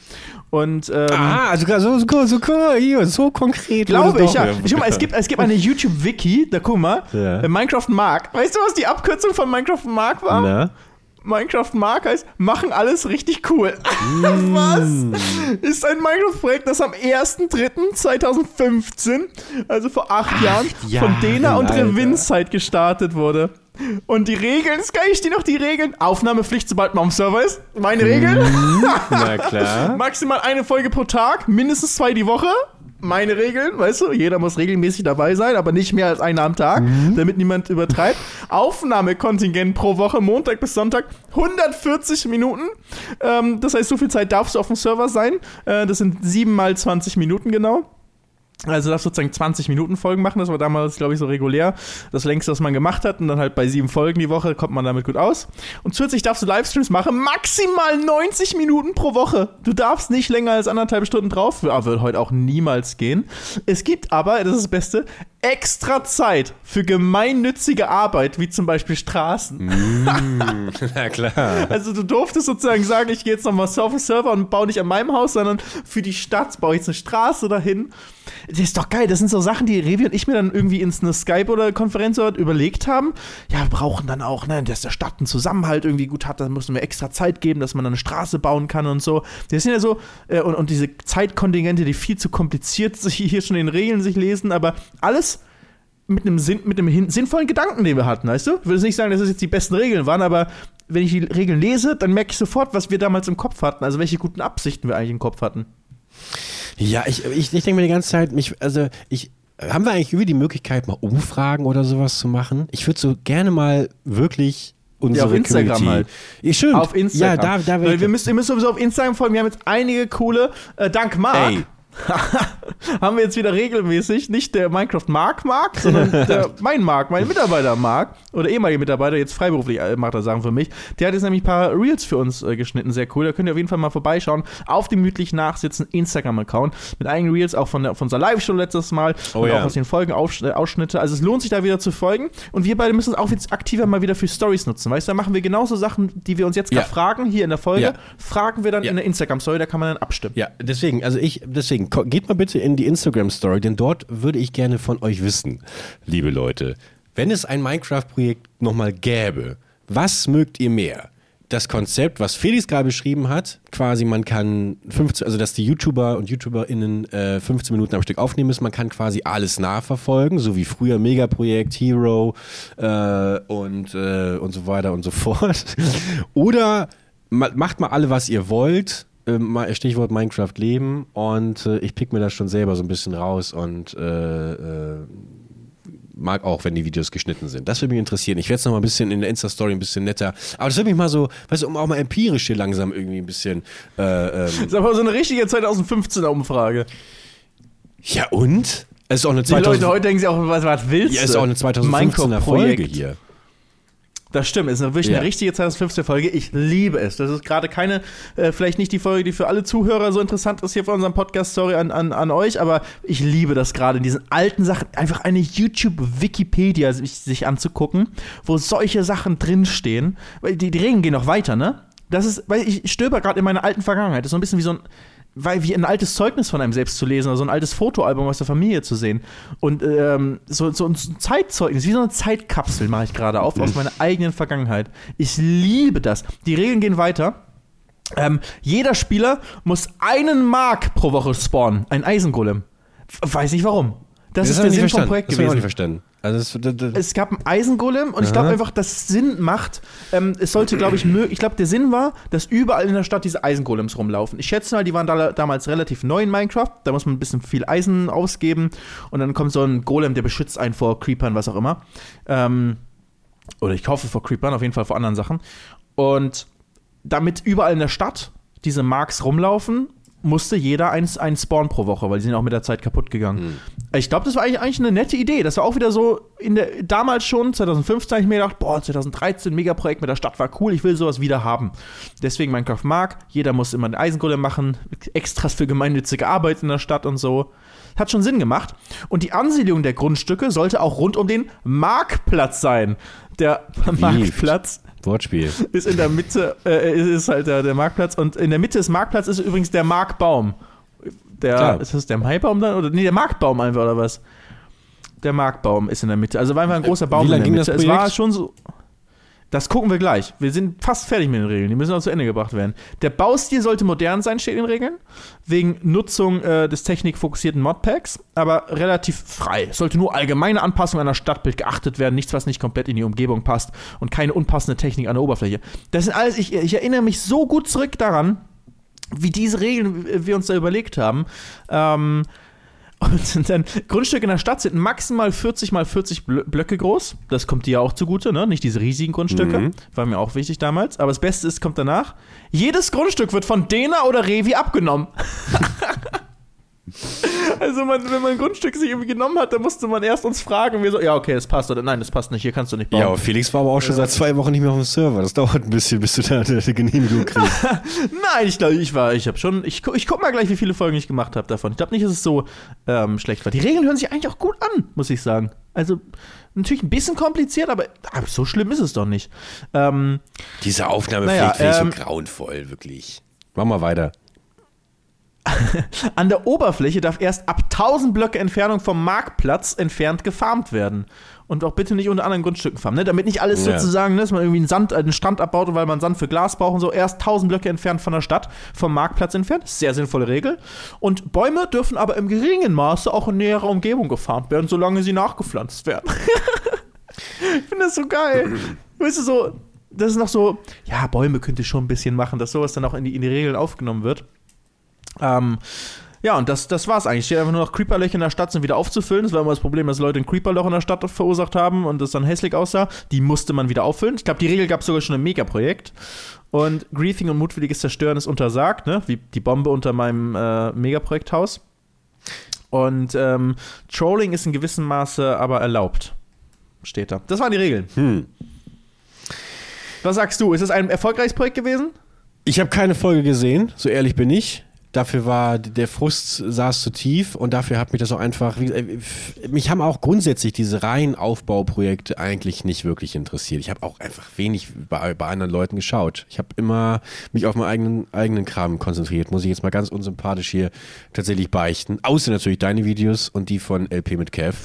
Und, ähm, ah, also so, so, so, so, so konkret. Glaube ich, ja. Ich guck mal, es gibt, es gibt eine YouTube-Wiki, da guck mal, ja. Äh, Minecraft Mark. Weißt du, was die Abkürzung von Minecraft Mark war? Na? Minecraft Mark heißt, machen alles richtig cool. Mm. Was? Ist ein Minecraft-Projekt, das am 1.3.2015, also vor acht Ach, Jahren, ja, von Dena und Revinzeit gestartet wurde. Und die Regeln, kann ich dir noch die Regeln. Aufnahmepflicht, sobald man am Server ist. Meine Regeln. Mm, na klar. Maximal eine Folge pro Tag, mindestens zwei die Woche meine Regeln, weißt du, jeder muss regelmäßig dabei sein, aber nicht mehr als einer am Tag, mhm. damit niemand übertreibt. Aufnahmekontingent pro Woche, Montag bis Sonntag, 140 Minuten. Ähm, das heißt, so viel Zeit darfst du auf dem Server sein. Äh, das sind 7 mal 20 Minuten genau. Also darf sozusagen 20 Minuten Folgen machen, das war damals, glaube ich, so regulär. Das längste, was man gemacht hat. Und dann halt bei sieben Folgen die Woche kommt man damit gut aus. Und zusätzlich darfst du Livestreams machen, maximal 90 Minuten pro Woche. Du darfst nicht länger als anderthalb Stunden drauf. Wird heute auch niemals gehen. Es gibt aber, das ist das Beste, extra Zeit für gemeinnützige Arbeit, wie zum Beispiel Straßen. Mm, na klar. Also du durftest sozusagen sagen, ich gehe jetzt nochmal auf den Server und baue nicht an meinem Haus, sondern für die Stadt baue ich jetzt eine Straße dahin. Das ist doch geil. Das sind so Sachen, die Revi und ich mir dann irgendwie ins eine Skype oder Konferenz überlegt haben. Ja, wir brauchen dann auch, ne, dass der Stadt einen Zusammenhalt irgendwie gut hat. Da müssen wir extra Zeit geben, dass man dann eine Straße bauen kann und so. Das sind ja so, äh, und, und diese Zeitkontingente, die viel zu kompliziert sich hier schon in Regeln sich lesen, aber alles mit einem, Sinn, mit einem sinnvollen Gedanken, den wir hatten, weißt du? Ich will nicht sagen, dass es jetzt die besten Regeln waren, aber wenn ich die Regeln lese, dann merke ich sofort, was wir damals im Kopf hatten, also welche guten Absichten wir eigentlich im Kopf hatten. Ja, ich, ich, ich denke mir die ganze Zeit, mich, also ich, haben wir eigentlich über die Möglichkeit, mal Umfragen oder sowas zu machen? Ich würde so gerne mal wirklich unsere ja, auf Instagram Community. halt. Ja, stimmt. Auf Instagram. Ja, da, da wir müssen, ihr müsst sowieso auf Instagram folgen. Wir haben jetzt einige coole, äh, dank Marc. Ey, haben wir jetzt wieder regelmäßig nicht der Minecraft Mark Mark, sondern der, mein Mark, mein Mitarbeiter Mark oder ehemaliger Mitarbeiter, jetzt freiberuflich äh, macht er Sachen für mich. Der hat jetzt nämlich ein paar Reels für uns äh, geschnitten, sehr cool. Da könnt ihr auf jeden Fall mal vorbeischauen. Auf dem mütlich nachsitzen Instagram-Account mit eigenen Reels, auch von, der, von unserer Live-Show letztes Mal oh, und ja. auch aus den Folgen äh, Ausschnitte. Also es lohnt sich da wieder zu folgen und wir beide müssen es auch jetzt aktiver mal wieder für Stories nutzen. Weißt du, da machen wir genauso Sachen, die wir uns jetzt gerade ja. fragen, hier in der Folge, ja. fragen wir dann in der Instagram-Story, da kann man dann abstimmen. Ja, deswegen, also ich, deswegen deswegen, geht mal bitte in die Instagram-Story, denn dort würde ich gerne von euch wissen, liebe Leute, wenn es ein Minecraft-Projekt nochmal gäbe, was mögt ihr mehr? Das Konzept, was Felix gerade beschrieben hat, quasi man kann 15, also dass die YouTuber und YouTuberInnen äh, 15 Minuten am Stück aufnehmen müssen, man kann quasi alles nachverfolgen, so wie früher Megaprojekt, Hero äh, und, äh, und so weiter und so fort. Oder macht mal alle, was ihr wollt, Stichwort Minecraft leben und äh, ich pick mir das schon selber so ein bisschen raus und äh, äh, mag auch, wenn die Videos geschnitten sind. Das würde mich interessieren. Ich werde es noch mal ein bisschen in der Insta-Story ein bisschen netter. Aber das würde mich mal so, weißt du, um auch mal empirisch hier langsam irgendwie ein bisschen. Äh, ähm das ist aber so eine richtige 2015er Umfrage. Ja und? Es ist auch eine 2000 Die Leute heute denken sich auch, was, was willst du? Ja, es ist auch eine 2015er Folge hier. Das stimmt, es ist wirklich ja. eine richtige 2015 Folge. Ich liebe es. Das ist gerade keine, äh, vielleicht nicht die Folge, die für alle Zuhörer so interessant ist hier für unseren Podcast, sorry an, an, an euch, aber ich liebe das gerade in diesen alten Sachen, einfach eine YouTube-Wikipedia sich, sich, anzugucken, wo solche Sachen drinstehen. Weil die, die Regeln gehen noch weiter, ne? Das ist, weil ich stöber gerade in meiner alten Vergangenheit. Das ist so ein bisschen wie so ein weil wie ein altes Zeugnis von einem selbst zu lesen oder so ein altes Fotoalbum aus der Familie zu sehen. Und ähm, so, so ein Zeitzeugnis, wie so eine Zeitkapsel mache ich gerade auf aus meiner eigenen Vergangenheit. Ich liebe das. Die Regeln gehen weiter. Ähm, jeder Spieler muss einen Mark pro Woche spawnen, ein Eisengolem. Weiß nicht warum. Das, das ist der Sinn vom Projekt das gewesen. Ich nicht verstanden. Also das, es gab einen Eisengolem und Aha. ich glaube einfach, dass es Sinn macht. Ähm, es sollte, glaube ich, ich glaube, der Sinn war, dass überall in der Stadt diese Eisengolems rumlaufen. Ich schätze mal, die waren da, damals relativ neu in Minecraft. Da muss man ein bisschen viel Eisen ausgeben und dann kommt so ein Golem, der beschützt einen vor Creepern, was auch immer. Ähm, oder ich hoffe vor Creepern, auf jeden Fall vor anderen Sachen. Und damit überall in der Stadt diese Marks rumlaufen musste jeder einen, einen Spawn pro Woche, weil die sind auch mit der Zeit kaputt gegangen. Mhm. Ich glaube, das war eigentlich, eigentlich eine nette Idee. Das war auch wieder so in der, damals schon, 2015, habe ich mir gedacht, boah, 2013, Megaprojekt mit der Stadt war cool, ich will sowas wieder haben. Deswegen Minecraft mag, jeder muss immer einen Eisengolem machen, Extras für gemeinnützige Arbeit in der Stadt und so. Hat schon Sinn gemacht. Und die Ansiedlung der Grundstücke sollte auch rund um den Marktplatz sein. Der Marktplatz Wortspiel. Ist in der Mitte, äh, ist halt der, der Marktplatz. Und in der Mitte des Marktplatzes ist übrigens der Markbaum. Der, Klar. ist das der Maibaum dann? Oder, nee, der Marktbaum einfach, oder was? Der Marktbaum ist in der Mitte. Also war einfach ein großer Baum Wie in der Mitte. Es war schon so. Das gucken wir gleich. Wir sind fast fertig mit den Regeln. Die müssen auch zu Ende gebracht werden. Der Baustil sollte modern sein, steht in den Regeln. Wegen Nutzung äh, des technikfokussierten Modpacks. Aber relativ frei. Es sollte nur allgemeine Anpassungen an das Stadtbild geachtet werden. Nichts, was nicht komplett in die Umgebung passt. Und keine unpassende Technik an der Oberfläche. Das sind alles, ich, ich erinnere mich so gut zurück daran, wie diese Regeln wir uns da überlegt haben. Ähm, und dann Grundstücke in der Stadt sind maximal 40 mal 40 Blöcke groß. Das kommt dir ja auch zugute, ne? Nicht diese riesigen Grundstücke. Mhm. War mir auch wichtig damals. Aber das Beste ist, kommt danach. Jedes Grundstück wird von Dena oder Revi abgenommen. Also, man, wenn man ein Grundstück sich irgendwie genommen hat, dann musste man erst uns fragen wir so, ja, okay, das passt oder nein, das passt nicht, hier kannst du nicht bauen. Ja, Felix war aber auch schon ja. seit zwei Wochen nicht mehr auf dem Server. Das dauert ein bisschen, bis du da eine Genehmigung kriegst. nein, ich glaube, ich war, ich habe schon, ich, ich guck mal gleich, wie viele Folgen ich gemacht habe davon. Ich glaube nicht, dass es so ähm, schlecht war. Die Regeln hören sich eigentlich auch gut an, muss ich sagen. Also, natürlich ein bisschen kompliziert, aber, aber so schlimm ist es doch nicht. Ähm, Diese Aufnahme naja, finde ähm, so grauenvoll, wirklich. Mach mal weiter. An der Oberfläche darf erst ab 1000 Blöcke Entfernung vom Marktplatz entfernt gefarmt werden. Und auch bitte nicht unter anderen Grundstücken farmen, ne? damit nicht alles ja. sozusagen, ne, dass man irgendwie einen, Sand, einen Strand abbaut, weil man Sand für Glas braucht und so. Erst 1000 Blöcke entfernt von der Stadt, vom Marktplatz entfernt. Sehr sinnvolle Regel. Und Bäume dürfen aber im geringen Maße auch in näherer Umgebung gefarmt werden, solange sie nachgepflanzt werden. ich finde das so geil. weißt du, so, das ist noch so, ja, Bäume könnte ich schon ein bisschen machen, dass sowas dann auch in die, in die Regeln aufgenommen wird. Ähm, ja, und das, das war's eigentlich. Steht einfach nur noch Creeperlöcher in der Stadt sind wieder aufzufüllen. Das war immer das Problem, dass Leute ein Creeperloch in der Stadt verursacht haben und das dann hässlich aussah. Die musste man wieder auffüllen. Ich glaube, die Regel gab es sogar schon im Megaprojekt. Und Griefing und mutwilliges Zerstören ist untersagt, ne? Wie die Bombe unter meinem äh, Megaprojekthaus. Und ähm, Trolling ist in gewissem Maße aber erlaubt. Steht da. Das waren die Regeln. Hm. Was sagst du? Ist es ein erfolgreiches Projekt gewesen? Ich habe keine Folge gesehen, so ehrlich bin ich. Dafür war der Frust saß zu tief und dafür hat mich das auch einfach. Wie, mich haben auch grundsätzlich diese reinen Aufbauprojekte eigentlich nicht wirklich interessiert. Ich habe auch einfach wenig bei, bei anderen Leuten geschaut. Ich habe immer mich auf meinen eigenen, eigenen Kram konzentriert, muss ich jetzt mal ganz unsympathisch hier tatsächlich beichten. Außer natürlich deine Videos und die von LP mit Kev.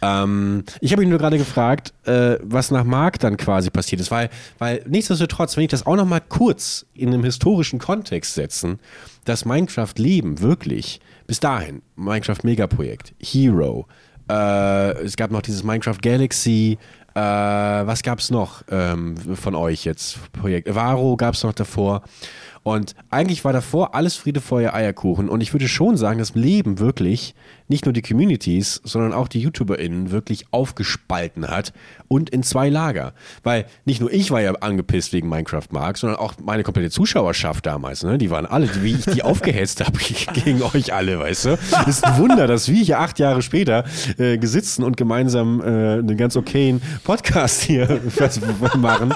Ähm, ich habe ihn nur gerade gefragt, äh, was nach Mark dann quasi passiert ist, weil, weil nichtsdestotrotz, wenn ich das auch noch mal kurz in einem historischen Kontext setzen, das Minecraft-Leben wirklich bis dahin, Minecraft Megaprojekt, Hero, äh, es gab noch dieses Minecraft Galaxy, äh, was gab es noch ähm, von euch jetzt? Projekt Varo gab es noch davor. Und eigentlich war davor alles Friede, Feuer, Eierkuchen. Und ich würde schon sagen, das Leben wirklich nicht nur die Communities, sondern auch die YouTuberInnen wirklich aufgespalten hat und in zwei Lager. Weil nicht nur ich war ja angepisst wegen Minecraft Mark, sondern auch meine komplette Zuschauerschaft damals. Ne? Die waren alle, wie ich die aufgehetzt habe gegen euch alle, weißt du? Ist ein Wunder, dass wir hier acht Jahre später äh, gesitzen und gemeinsam äh, einen ganz okayen Podcast hier machen.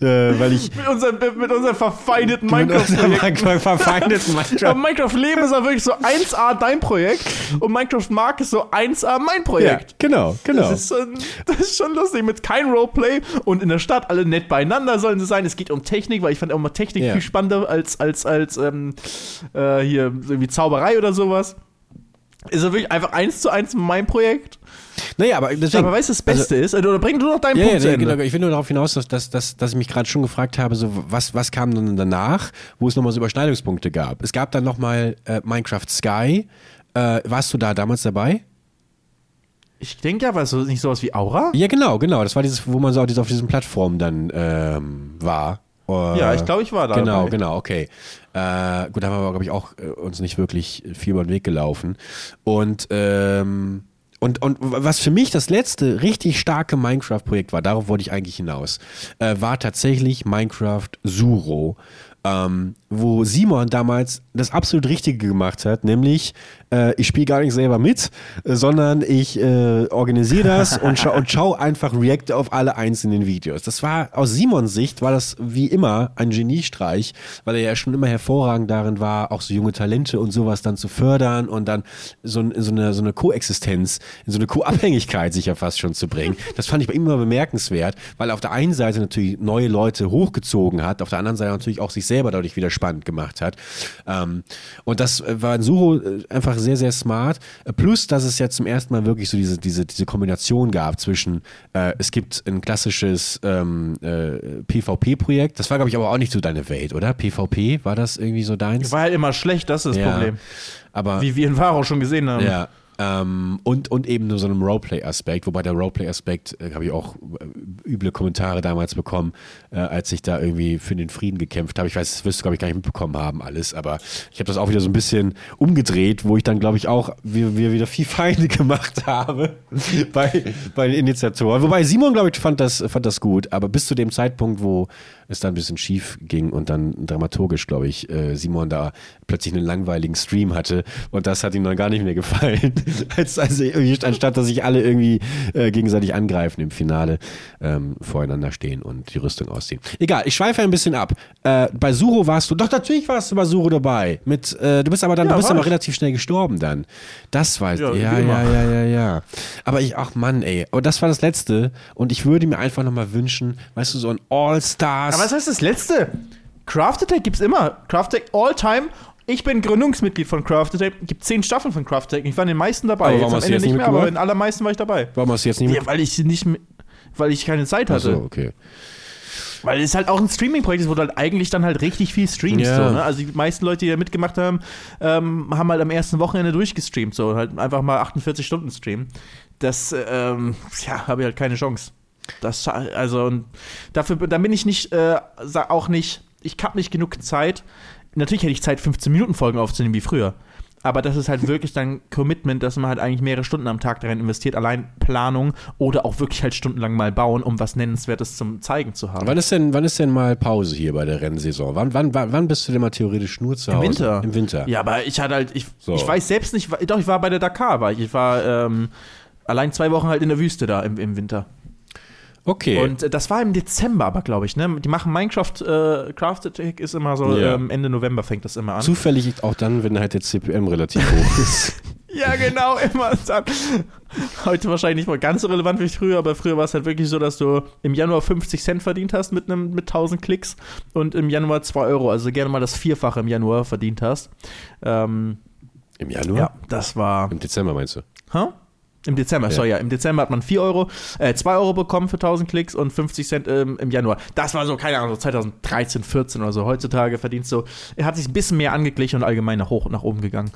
äh, weil ich mit unseren, mit unseren verfeindeten Minecraft Minecraft-Projekt. verfeindeten Minecraft. Aber Minecraft Leben ist ja wirklich so 1A dein Projekt und Minecraft Mark ist so 1A mein Projekt. Ja, genau, genau. Das ist, das ist schon lustig mit kein Roleplay und in der Stadt alle nett beieinander sollen sie sein. Es geht um Technik, weil ich fand auch mal Technik ja. viel spannender als, als, als ähm, äh, hier irgendwie Zauberei oder sowas. Ist ja wirklich einfach eins zu eins mein Projekt. Naja, aber deswegen. Aber weißt du, das Beste also, ist, oder bring du noch deinen ja, Punkt ja, zu Ende. Genau, ich will nur darauf hinaus, dass, dass, dass, dass ich mich gerade schon gefragt habe, so, was, was kam dann danach, wo es nochmal so Überschneidungspunkte gab. Es gab dann nochmal äh, Minecraft Sky. Äh, warst du da damals dabei? Ich denke ja, war es nicht sowas wie Aura? Ja, genau, genau. Das war dieses, wo man so auf diesen Plattformen dann ähm, war. ja, ich glaube, ich war da. Genau, dabei. genau, okay. Äh, gut, da haben wir, glaube ich, auch äh, uns nicht wirklich viel über den Weg gelaufen. Und ähm, und, und was für mich das letzte richtig starke Minecraft-Projekt war, darauf wollte ich eigentlich hinaus, äh, war tatsächlich Minecraft Suro. Ähm, wo Simon damals das absolut Richtige gemacht hat, nämlich äh, ich spiele gar nicht selber mit, äh, sondern ich äh, organisiere das und, scha und schau einfach React auf alle einzelnen Videos. Das war aus Simons Sicht war das wie immer ein Geniestreich, weil er ja schon immer hervorragend darin war, auch so junge Talente und sowas dann zu fördern und dann so, so eine, so eine Koexistenz, in so eine Co-Abhängigkeit sich ja fast schon zu bringen. Das fand ich immer bemerkenswert, weil er auf der einen Seite natürlich neue Leute hochgezogen hat, auf der anderen Seite natürlich auch sich selber dadurch wieder spannend gemacht hat. Ähm, und das war in Suho äh, einfach sehr, sehr smart. Äh, plus, dass es ja zum ersten Mal wirklich so diese, diese, diese Kombination gab zwischen, äh, es gibt ein klassisches ähm, äh, PvP-Projekt. Das war, glaube ich, aber auch nicht so deine Welt, oder? PvP, war das irgendwie so deins? War halt immer schlecht, das ist das ja, Problem. Aber, Wie wir in Varo schon gesehen haben. Ja, ähm, und, und eben nur so einem Roleplay-Aspekt, wobei der Roleplay-Aspekt, äh, habe ich auch äh, üble Kommentare damals bekommen, äh, als ich da irgendwie für den Frieden gekämpft habe. Ich weiß, das wirst du, glaube ich, gar nicht mitbekommen haben, alles, aber ich habe das auch wieder so ein bisschen umgedreht, wo ich dann, glaube ich, auch wir, wir wieder viel Feinde gemacht habe bei, bei den Initiatoren. Wobei Simon, glaube ich, fand das, fand das gut, aber bis zu dem Zeitpunkt, wo es dann ein bisschen schief ging und dann dramaturgisch, glaube ich, äh, Simon da plötzlich einen langweiligen Stream hatte und das hat ihm dann gar nicht mehr gefallen. als, also anstatt dass sich alle irgendwie äh, gegenseitig angreifen im Finale, ähm, voreinander stehen und die Rüstung ausziehen. Egal, ich schweife ein bisschen ab. Äh, bei Suro warst du, doch natürlich warst du bei Suro dabei. Mit, äh, du bist aber dann, ja, du bist aber relativ schnell gestorben dann. Das war, ja, ja, ja, ja, ja, ja. Aber ich, ach Mann, ey, und das war das Letzte und ich würde mir einfach nochmal wünschen, weißt du, so ein All-Stars. Aber was heißt das Letzte? Craft Attack gibt's immer. Craft Attack All Time ich bin Gründungsmitglied von Craft Attack. Es gibt zehn Staffeln von Craft Attack. Ich war in den meisten dabei. Aber warum jetzt am Ende nicht mehr, aber in den allermeisten war ich dabei. Warum hast du jetzt nicht ja, weil ich nicht weil ich keine Zeit hatte. Ach so, okay. Weil es halt auch ein Streaming-Projekt ist, wo du halt eigentlich dann halt richtig viel streamst. Ja. So, ne? Also die meisten Leute, die da mitgemacht haben, ähm, haben halt am ersten Wochenende durchgestreamt. So halt einfach mal 48 Stunden streamen. Das, ähm, ja, habe ich halt keine Chance. Das, also, und dafür, da bin ich nicht, äh, auch nicht, ich habe nicht genug Zeit, natürlich hätte ich Zeit, 15 Minuten Folgen aufzunehmen wie früher. Aber das ist halt wirklich dann Commitment, dass man halt eigentlich mehrere Stunden am Tag darin investiert, allein Planung oder auch wirklich halt stundenlang mal bauen, um was Nennenswertes zum Zeigen zu haben. Wann ist denn, wann ist denn mal Pause hier bei der Rennsaison? Wann, wann, wann bist du denn mal theoretisch nur zu Hause? Im Winter. Im Winter. Ja, aber ich hatte halt, ich, so. ich weiß selbst nicht, doch, ich war bei der Dakar, weil ich war ähm, allein zwei Wochen halt in der Wüste da im, im Winter. Okay. Und äh, das war im Dezember aber, glaube ich, ne? Die machen Minecraft, äh, Craft Attack ist immer so, ja. ähm, Ende November fängt das immer an. Zufällig auch dann, wenn halt der CPM relativ hoch ist. ja, genau, immer dann. Heute wahrscheinlich nicht mal ganz so relevant wie früher, aber früher war es halt wirklich so, dass du im Januar 50 Cent verdient hast mit, einem, mit 1000 Klicks und im Januar 2 Euro, also gerne mal das Vierfache im Januar verdient hast. Ähm, Im Januar? Ja, das war. Im Dezember meinst du? Hä? Huh? Im Dezember, ja. sorry, ja. Im Dezember hat man 4 Euro, äh, 2 Euro bekommen für 1000 Klicks und 50 Cent ähm, im Januar. Das war so, keine Ahnung, so 2013, 14 oder so. Heutzutage verdienst du, er hat sich ein bisschen mehr angeglichen und allgemein nach hoch nach oben gegangen.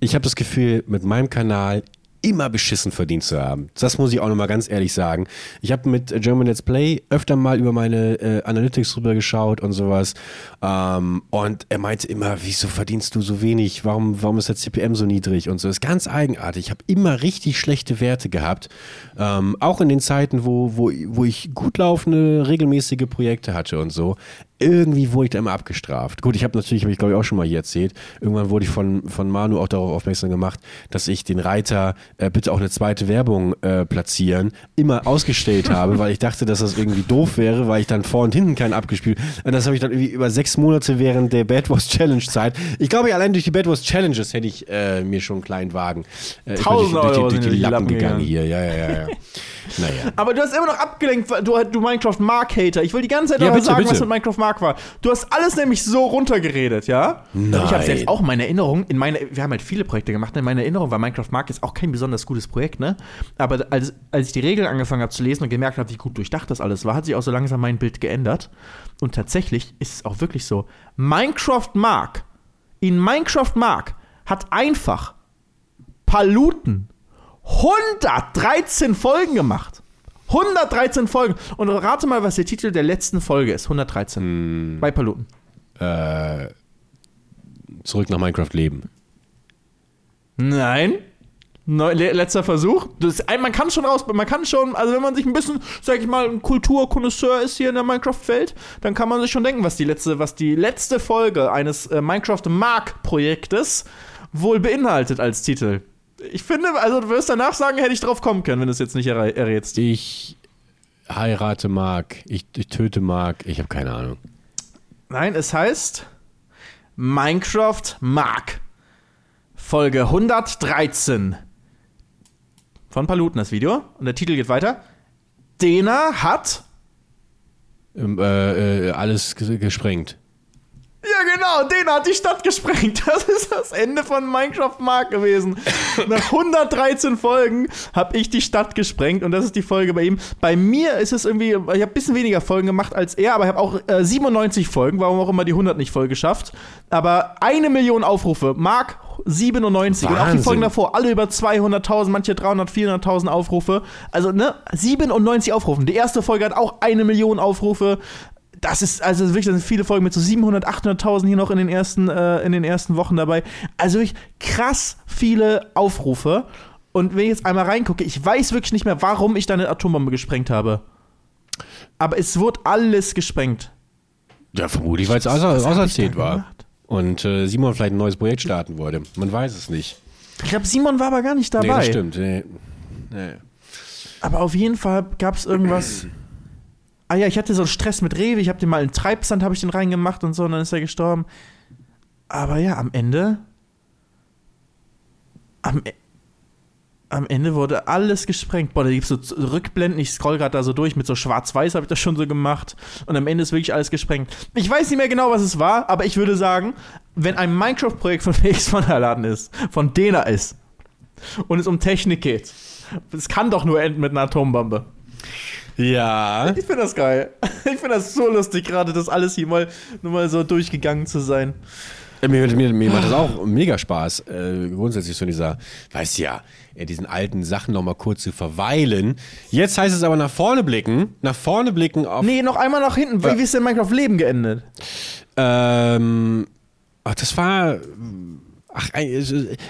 Ich habe das Gefühl, mit meinem Kanal immer beschissen verdient zu haben. Das muss ich auch nochmal ganz ehrlich sagen. Ich habe mit German Let's Play öfter mal über meine äh, Analytics rüber geschaut und sowas. Ähm, und er meinte immer, wieso verdienst du so wenig? Warum, warum ist der CPM so niedrig und so? Das ist ganz eigenartig. Ich habe immer richtig schlechte Werte gehabt. Ähm, auch in den Zeiten, wo, wo, wo ich gut laufende, regelmäßige Projekte hatte und so. Irgendwie wurde ich da immer abgestraft. Gut, ich habe natürlich, habe ich glaube ich auch schon mal hier erzählt, irgendwann wurde ich von, von Manu auch darauf aufmerksam gemacht, dass ich den Reiter äh, bitte auch eine zweite Werbung äh, platzieren immer ausgestellt habe, weil ich dachte, dass das irgendwie doof wäre, weil ich dann vor und hinten keinen abgespielt. Und das habe ich dann irgendwie über sechs Monate während der Bad Wars Challenge Zeit. Ich glaube, allein durch die Bad Wars Challenges hätte ich äh, mir schon einen kleinen Wagen äh, durch, durch, durch, durch, die, Lappen gegangen hier. Ja, ja, ja. ja. naja. Aber du hast immer noch abgelenkt, du, du Minecraft Mark Hater. Ich will die ganze Zeit ja, bitte, sagen, bitte. was mit Minecraft Mark war. Du hast alles nämlich so runtergeredet, ja? Nein. Ich habe jetzt auch meine Erinnerung, in meine, wir haben halt viele Projekte gemacht, in meiner Erinnerung war Minecraft Mark jetzt auch kein besonders gutes Projekt, ne? Aber als, als ich die Regeln angefangen habe zu lesen und gemerkt habe, wie gut durchdacht das alles war, hat sich auch so langsam mein Bild geändert. Und tatsächlich ist es auch wirklich so. Minecraft Mark, in Minecraft Mark hat einfach Paluten 113 Folgen gemacht. 113 Folgen. Und rate mal, was der Titel der letzten Folge ist. 113. Hm. Bei Paluten. Äh, zurück nach Minecraft leben. Nein. Neu, letzter Versuch. Das, man kann schon raus, man kann schon, also wenn man sich ein bisschen, sag ich mal, ein Kulturkonnoisseur ist hier in der Minecraft-Welt, dann kann man sich schon denken, was die letzte, was die letzte Folge eines äh, Minecraft-Mark-Projektes wohl beinhaltet als Titel. Ich finde, also du wirst danach sagen, hätte ich drauf kommen können, wenn du es jetzt nicht errä errätst. Ich heirate Mark, ich, ich töte Mark, ich habe keine Ahnung. Nein, es heißt Minecraft Mark. Folge 113 von Paluten das Video. Und der Titel geht weiter. Dena hat ähm, äh, äh, alles gesprengt. Ja, genau, den hat die Stadt gesprengt. Das ist das Ende von Minecraft Mark gewesen. Nach 113 Folgen habe ich die Stadt gesprengt und das ist die Folge bei ihm. Bei mir ist es irgendwie, ich habe ein bisschen weniger Folgen gemacht als er, aber ich habe auch äh, 97 Folgen, warum auch immer die 100 nicht voll geschafft. Aber eine Million Aufrufe. Mark 97 Wahnsinn. und auch die Folgen davor, alle über 200.000, manche 300, 400.000 Aufrufe. Also, ne, 97 Aufrufe. Die erste Folge hat auch eine Million Aufrufe das ist also wirklich, das sind viele Folgen mit so 700, 800.000 hier noch in den ersten, äh, in den ersten Wochen dabei. Also wirklich krass viele Aufrufe. Und wenn ich jetzt einmal reingucke, ich weiß wirklich nicht mehr, warum ich da eine Atombombe gesprengt habe. Aber es wurde alles gesprengt. Ja, vermutlich, weil es auserzählt war. Gemacht? Und äh, Simon vielleicht ein neues Projekt starten wollte. Man weiß es nicht. Ich glaube, Simon war aber gar nicht dabei. Nee, das stimmt. Nee. Nee. Aber auf jeden Fall gab es irgendwas. ah ja, ich hatte so einen Stress mit Rewe, ich habe den mal in Treibsand habe ich den reingemacht und so und dann ist er gestorben. Aber ja, am Ende am, e, am Ende wurde alles gesprengt. Boah, da gibt es so Rückblenden, ich scroll gerade da so durch, mit so schwarz-weiß habe ich das schon so gemacht. Und am Ende ist wirklich alles gesprengt. Ich weiß nicht mehr genau, was es war, aber ich würde sagen, wenn ein Minecraft-Projekt von Felix von der Laden ist, von Dena ist, und es um Technik geht, es kann doch nur enden mit einer Atombombe. Ja. Ich finde das geil. Ich finde das so lustig, gerade das alles hier mal nur mal so durchgegangen zu sein. Ja, mir, mir, mir macht das auch mega Spaß, äh, grundsätzlich so dieser, weißt ja, in diesen alten Sachen nochmal kurz zu verweilen. Jetzt heißt es aber nach vorne blicken, nach vorne blicken auf. Nee, noch einmal nach hinten. Wie, wie ist denn Minecraft Leben geendet? Ähm, ach, das war. Ach,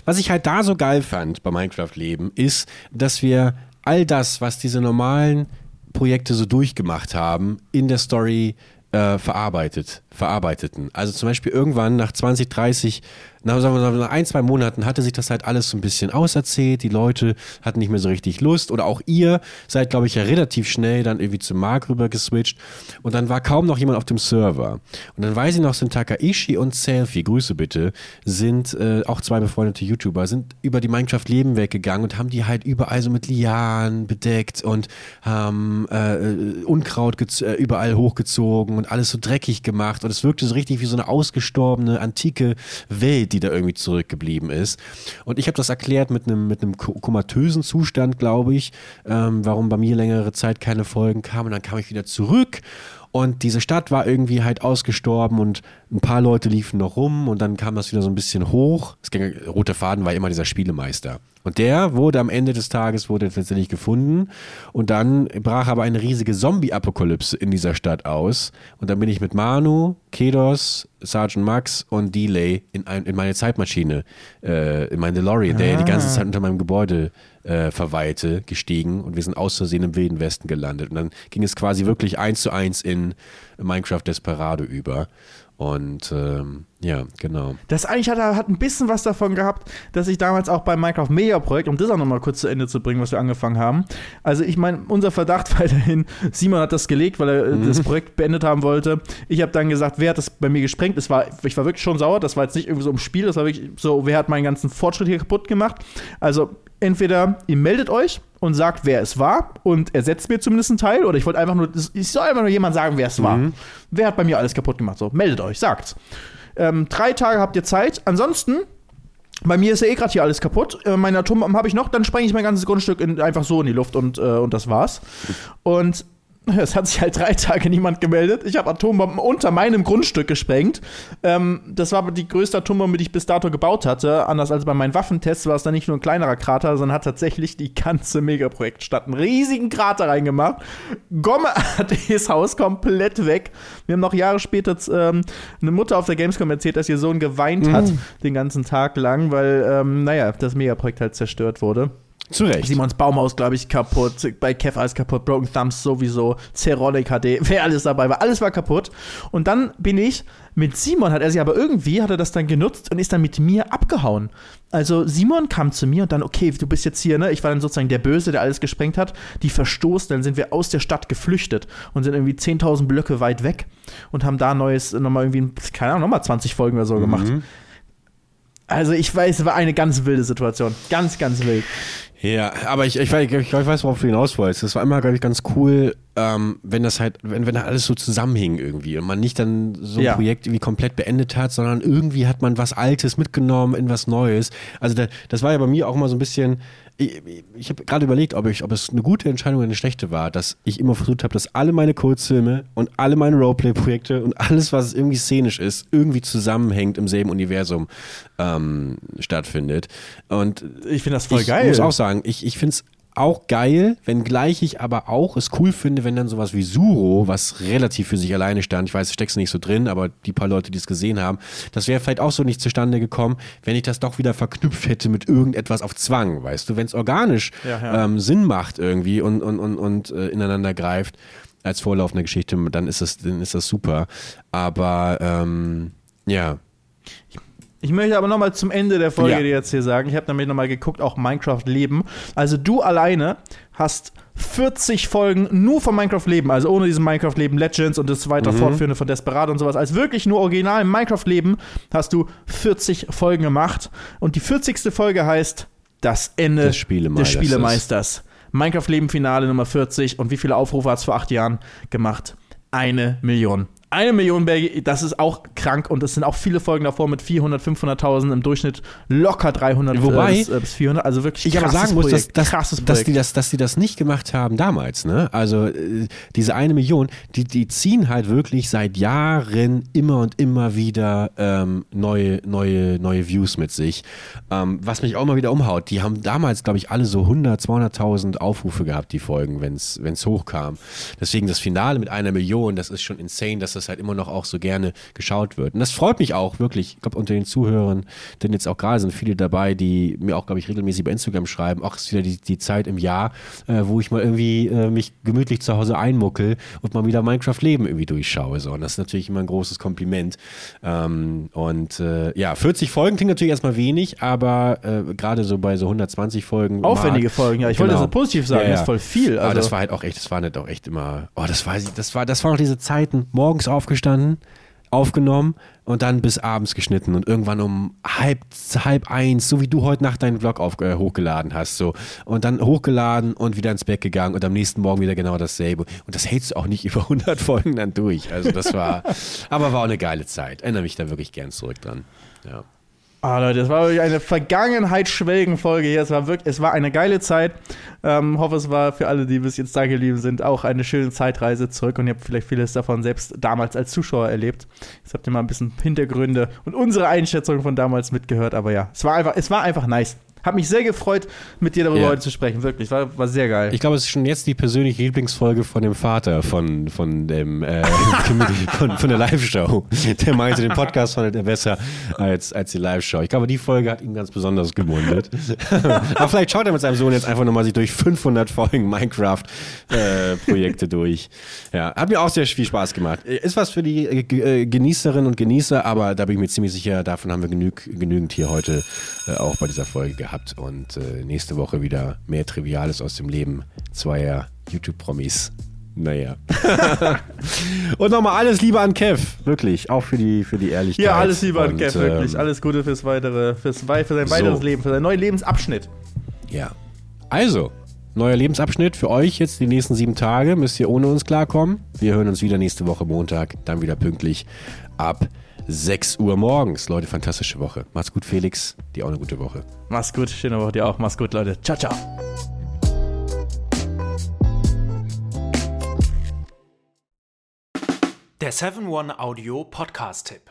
was ich halt da so geil fand bei Minecraft Leben, ist, dass wir all das, was diese normalen Projekte so durchgemacht haben, in der Story äh, verarbeitet, verarbeiteten. Also zum Beispiel irgendwann nach 20, 30 nach, sagen wir, nach ein, zwei Monaten hatte sich das halt alles so ein bisschen auserzählt. Die Leute hatten nicht mehr so richtig Lust. Oder auch ihr seid, glaube ich, ja relativ schnell dann irgendwie zu Mark rüber geswitcht. Und dann war kaum noch jemand auf dem Server. Und dann weiß ich noch, sind Takaishi und Selfie, Grüße bitte, sind äh, auch zwei befreundete YouTuber, sind über die Minecraft-Leben weggegangen und haben die halt überall so mit Lianen bedeckt und haben äh, Unkraut äh, überall hochgezogen und alles so dreckig gemacht. Und es wirkte so richtig wie so eine ausgestorbene antike Welt, die da irgendwie zurückgeblieben ist. Und ich habe das erklärt mit einem mit einem komatösen Zustand, glaube ich, ähm, warum bei mir längere Zeit keine Folgen kamen. Und dann kam ich wieder zurück und diese Stadt war irgendwie halt ausgestorben und ein paar Leute liefen noch rum und dann kam das wieder so ein bisschen hoch. Das ging, rote Faden war immer dieser Spielemeister. Und der wurde am Ende des Tages wurde tatsächlich gefunden und dann brach aber eine riesige Zombie-Apokalypse in dieser Stadt aus. Und dann bin ich mit Manu, Kedos, Sergeant Max und Delay in, ein, in meine Zeitmaschine, äh, in meine DeLorean, der die ganze Zeit unter meinem Gebäude äh, verweilte, gestiegen und wir sind aus Versehen im Wilden Westen gelandet. Und dann ging es quasi wirklich eins zu eins in Minecraft Desperado über. Und ähm, ja, genau. Das eigentlich hat, hat ein bisschen was davon gehabt, dass ich damals auch beim Minecraft Media Projekt, um das auch nochmal kurz zu Ende zu bringen, was wir angefangen haben. Also ich meine, unser Verdacht weiterhin, Simon hat das gelegt, weil er mhm. das Projekt beendet haben wollte. Ich habe dann gesagt, wer hat das bei mir gesprengt? Es war, ich war wirklich schon sauer, das war jetzt nicht irgendwie so im Spiel, das war wirklich so, wer hat meinen ganzen Fortschritt hier kaputt gemacht? Also entweder ihr meldet euch und sagt, wer es war und ersetzt mir zumindest einen Teil oder ich wollte einfach nur, ich soll einfach nur jemand sagen, wer es war. Mhm. Wer hat bei mir alles kaputt gemacht? So, meldet euch, sagt's. Ähm, drei Tage habt ihr Zeit. Ansonsten bei mir ist ja eh gerade hier alles kaputt. Äh, meine Atombomben habe ich noch, dann sprenge ich mein ganzes Grundstück in, einfach so in die Luft und, äh, und das war's. Und es hat sich halt drei Tage niemand gemeldet. Ich habe Atombomben unter meinem Grundstück gesprengt. Ähm, das war aber die größte Atombombe, die ich bis dato gebaut hatte. Anders als bei meinen Waffentests war es dann nicht nur ein kleinerer Krater, sondern hat tatsächlich die ganze Megaprojektstadt einen riesigen Krater reingemacht. Gomme hat das Haus komplett weg. Wir haben noch Jahre später ähm, eine Mutter auf der Gamescom erzählt, dass ihr Sohn geweint mhm. hat den ganzen Tag lang, weil, ähm, naja, das Megaprojekt halt zerstört wurde. Zu Recht. Simons Baumhaus, glaube ich, kaputt. Bei Kev alles kaputt. Broken Thumbs sowieso. Zeronic HD. Wer alles dabei war. Alles war kaputt. Und dann bin ich mit Simon, hat er sich aber irgendwie, hat er das dann genutzt und ist dann mit mir abgehauen. Also Simon kam zu mir und dann, okay, du bist jetzt hier, ne? Ich war dann sozusagen der Böse, der alles gesprengt hat. Die verstoßen, dann sind wir aus der Stadt geflüchtet und sind irgendwie 10.000 Blöcke weit weg und haben da neues, nochmal irgendwie, keine Ahnung, nochmal 20 Folgen oder so mhm. gemacht. Also ich weiß, es war eine ganz wilde Situation. Ganz, ganz wild. Ja, aber ich, ich, ich, ich weiß, worauf du hinaus wolltest. Das war immer, glaube ich, ganz cool, ähm, wenn das halt, wenn, wenn da alles so zusammenhing irgendwie und man nicht dann so ein ja. Projekt irgendwie komplett beendet hat, sondern irgendwie hat man was Altes mitgenommen in was Neues. Also da, das war ja bei mir auch immer so ein bisschen, ich, ich habe gerade überlegt, ob, ich, ob es eine gute Entscheidung oder eine schlechte war, dass ich immer versucht habe, dass alle meine Kurzfilme und alle meine Roleplay-Projekte und alles, was irgendwie szenisch ist, irgendwie zusammenhängt im selben Universum ähm, stattfindet. Und ich finde das voll ich geil. Ich muss auch sagen, ich, ich finde es auch geil, wenngleich ich aber auch es cool finde, wenn dann sowas wie Suro, was relativ für sich alleine stand, ich weiß, steckst nicht so drin, aber die paar Leute, die es gesehen haben, das wäre vielleicht auch so nicht zustande gekommen, wenn ich das doch wieder verknüpft hätte mit irgendetwas auf Zwang, weißt du, wenn es organisch ja, ja. Ähm, Sinn macht irgendwie und, und, und, und äh, ineinander greift als vorlaufende Geschichte, dann ist das, dann ist das super. Aber ähm, ja. Ich ich möchte aber nochmal zum Ende der Folge ja. dir jetzt hier sagen, ich habe nämlich nochmal geguckt, auch Minecraft Leben. Also du alleine hast 40 Folgen nur von Minecraft Leben, also ohne diesen Minecraft Leben Legends und das weiter mhm. Fortführende von Desperado und sowas. Als wirklich nur original Minecraft Leben hast du 40 Folgen gemacht. Und die 40. Folge heißt Das Ende des Spielemeisters. Des Spielemeisters. Minecraft Leben Finale Nummer 40. Und wie viele Aufrufe hat es vor acht Jahren gemacht? Eine Million eine Million Berge, das ist auch krank und es sind auch viele Folgen davor mit 400, 500.000 im Durchschnitt locker 300 Wobei, bis, äh, bis 400. Also wirklich ich aber sagen muss, dass, dass, krasses dass, die das, dass die das nicht gemacht haben damals. Ne? Also äh, diese eine Million, die, die ziehen halt wirklich seit Jahren immer und immer wieder ähm, neue, neue, neue Views mit sich. Ähm, was mich auch mal wieder umhaut. Die haben damals, glaube ich, alle so 100, 200.000 Aufrufe gehabt, die Folgen, wenn es hochkam. Deswegen das Finale mit einer Million, das ist schon insane, dass das das halt immer noch auch so gerne geschaut wird. Und das freut mich auch wirklich. Ich glaube, unter den Zuhörern, denn jetzt auch gerade sind viele dabei, die mir auch, glaube ich, regelmäßig bei Instagram schreiben, ach, ist wieder die, die Zeit im Jahr, äh, wo ich mal irgendwie äh, mich gemütlich zu Hause einmuckel und mal wieder Minecraft Leben irgendwie durchschaue. So. Und das ist natürlich immer ein großes Kompliment. Ähm, und äh, ja, 40 Folgen klingt natürlich erstmal wenig, aber äh, gerade so bei so 120 Folgen. Aufwendige mal, Folgen, ja. Ich genau. wollte das so positiv sagen, ja, ja. das ist voll viel. Also. Aber das war halt auch echt, das war nicht auch echt immer, oh, das ich, das war, das waren noch diese Zeiten, morgens aufgestanden, aufgenommen und dann bis abends geschnitten und irgendwann um halb, halb eins, so wie du heute Nacht deinen Vlog auf, äh, hochgeladen hast, so. Und dann hochgeladen und wieder ins Bett gegangen und am nächsten Morgen wieder genau dasselbe. Und das hältst du auch nicht über 100 Folgen dann durch. Also das war, aber war auch eine geile Zeit. Erinnere mich da wirklich gern zurück dran. Ja. Ah, Leute, das war wirklich eine Vergangenheit-Schwelgen-Folge hier. Es war wirklich, es war eine geile Zeit. Ähm, hoffe, es war für alle, die bis jetzt da geblieben sind, auch eine schöne Zeitreise zurück und ihr habt vielleicht vieles davon selbst damals als Zuschauer erlebt. Jetzt habt ihr mal ein bisschen Hintergründe und unsere Einschätzung von damals mitgehört, aber ja, es war einfach, es war einfach nice. Hat mich sehr gefreut, mit dir darüber Ja. heute zu sprechen. Wirklich, war, war sehr geil. Ich glaube, es ist schon jetzt die persönliche Lieblingsfolge von dem Vater von, von dem äh, von, von der Live-Show. Der meinte, den Podcast fandet er besser als, als die Live-Show. Ich glaube, die Folge hat ihn ganz besonders gemundet. Aber vielleicht schaut er mit seinem Sohn jetzt einfach nochmal sich durch 500 Folgen Minecraft-Projekte durch. Ja, hat mir auch sehr viel Spaß gemacht. Ist was für die äh, äh, Genießerinnen und Genießer, aber da bin ich mir ziemlich sicher, davon haben wir genüg, genügend hier heute äh, auch bei dieser Folge gehabt. Und äh, nächste Woche wieder mehr Triviales aus dem Leben zweier YouTube-Promis. Naja. und nochmal alles Liebe an Kev, wirklich, auch für die, für die Ehrlichkeit. ja, alles lieber an Und, Kev, wirklich. ähm, Alles Gute fürs weitere, fürs, für sein weiteres So. Leben, für seinen neuen Lebensabschnitt. Ja. Also, neuer Lebensabschnitt für euch jetzt die nächsten sieben Tage. Müsst ihr ohne uns klarkommen. Wir hören uns wieder nächste Woche Montag, dann wieder pünktlich ab 6 Uhr morgens. Leute, fantastische Woche. Macht's gut, Felix. Dir auch eine gute Woche. Mach's gut, schöne Woche dir auch. Mach's gut, Leute. Ciao, ciao. Der 7-One-Audio-Podcast-Tipp.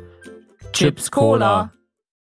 Chips Cola.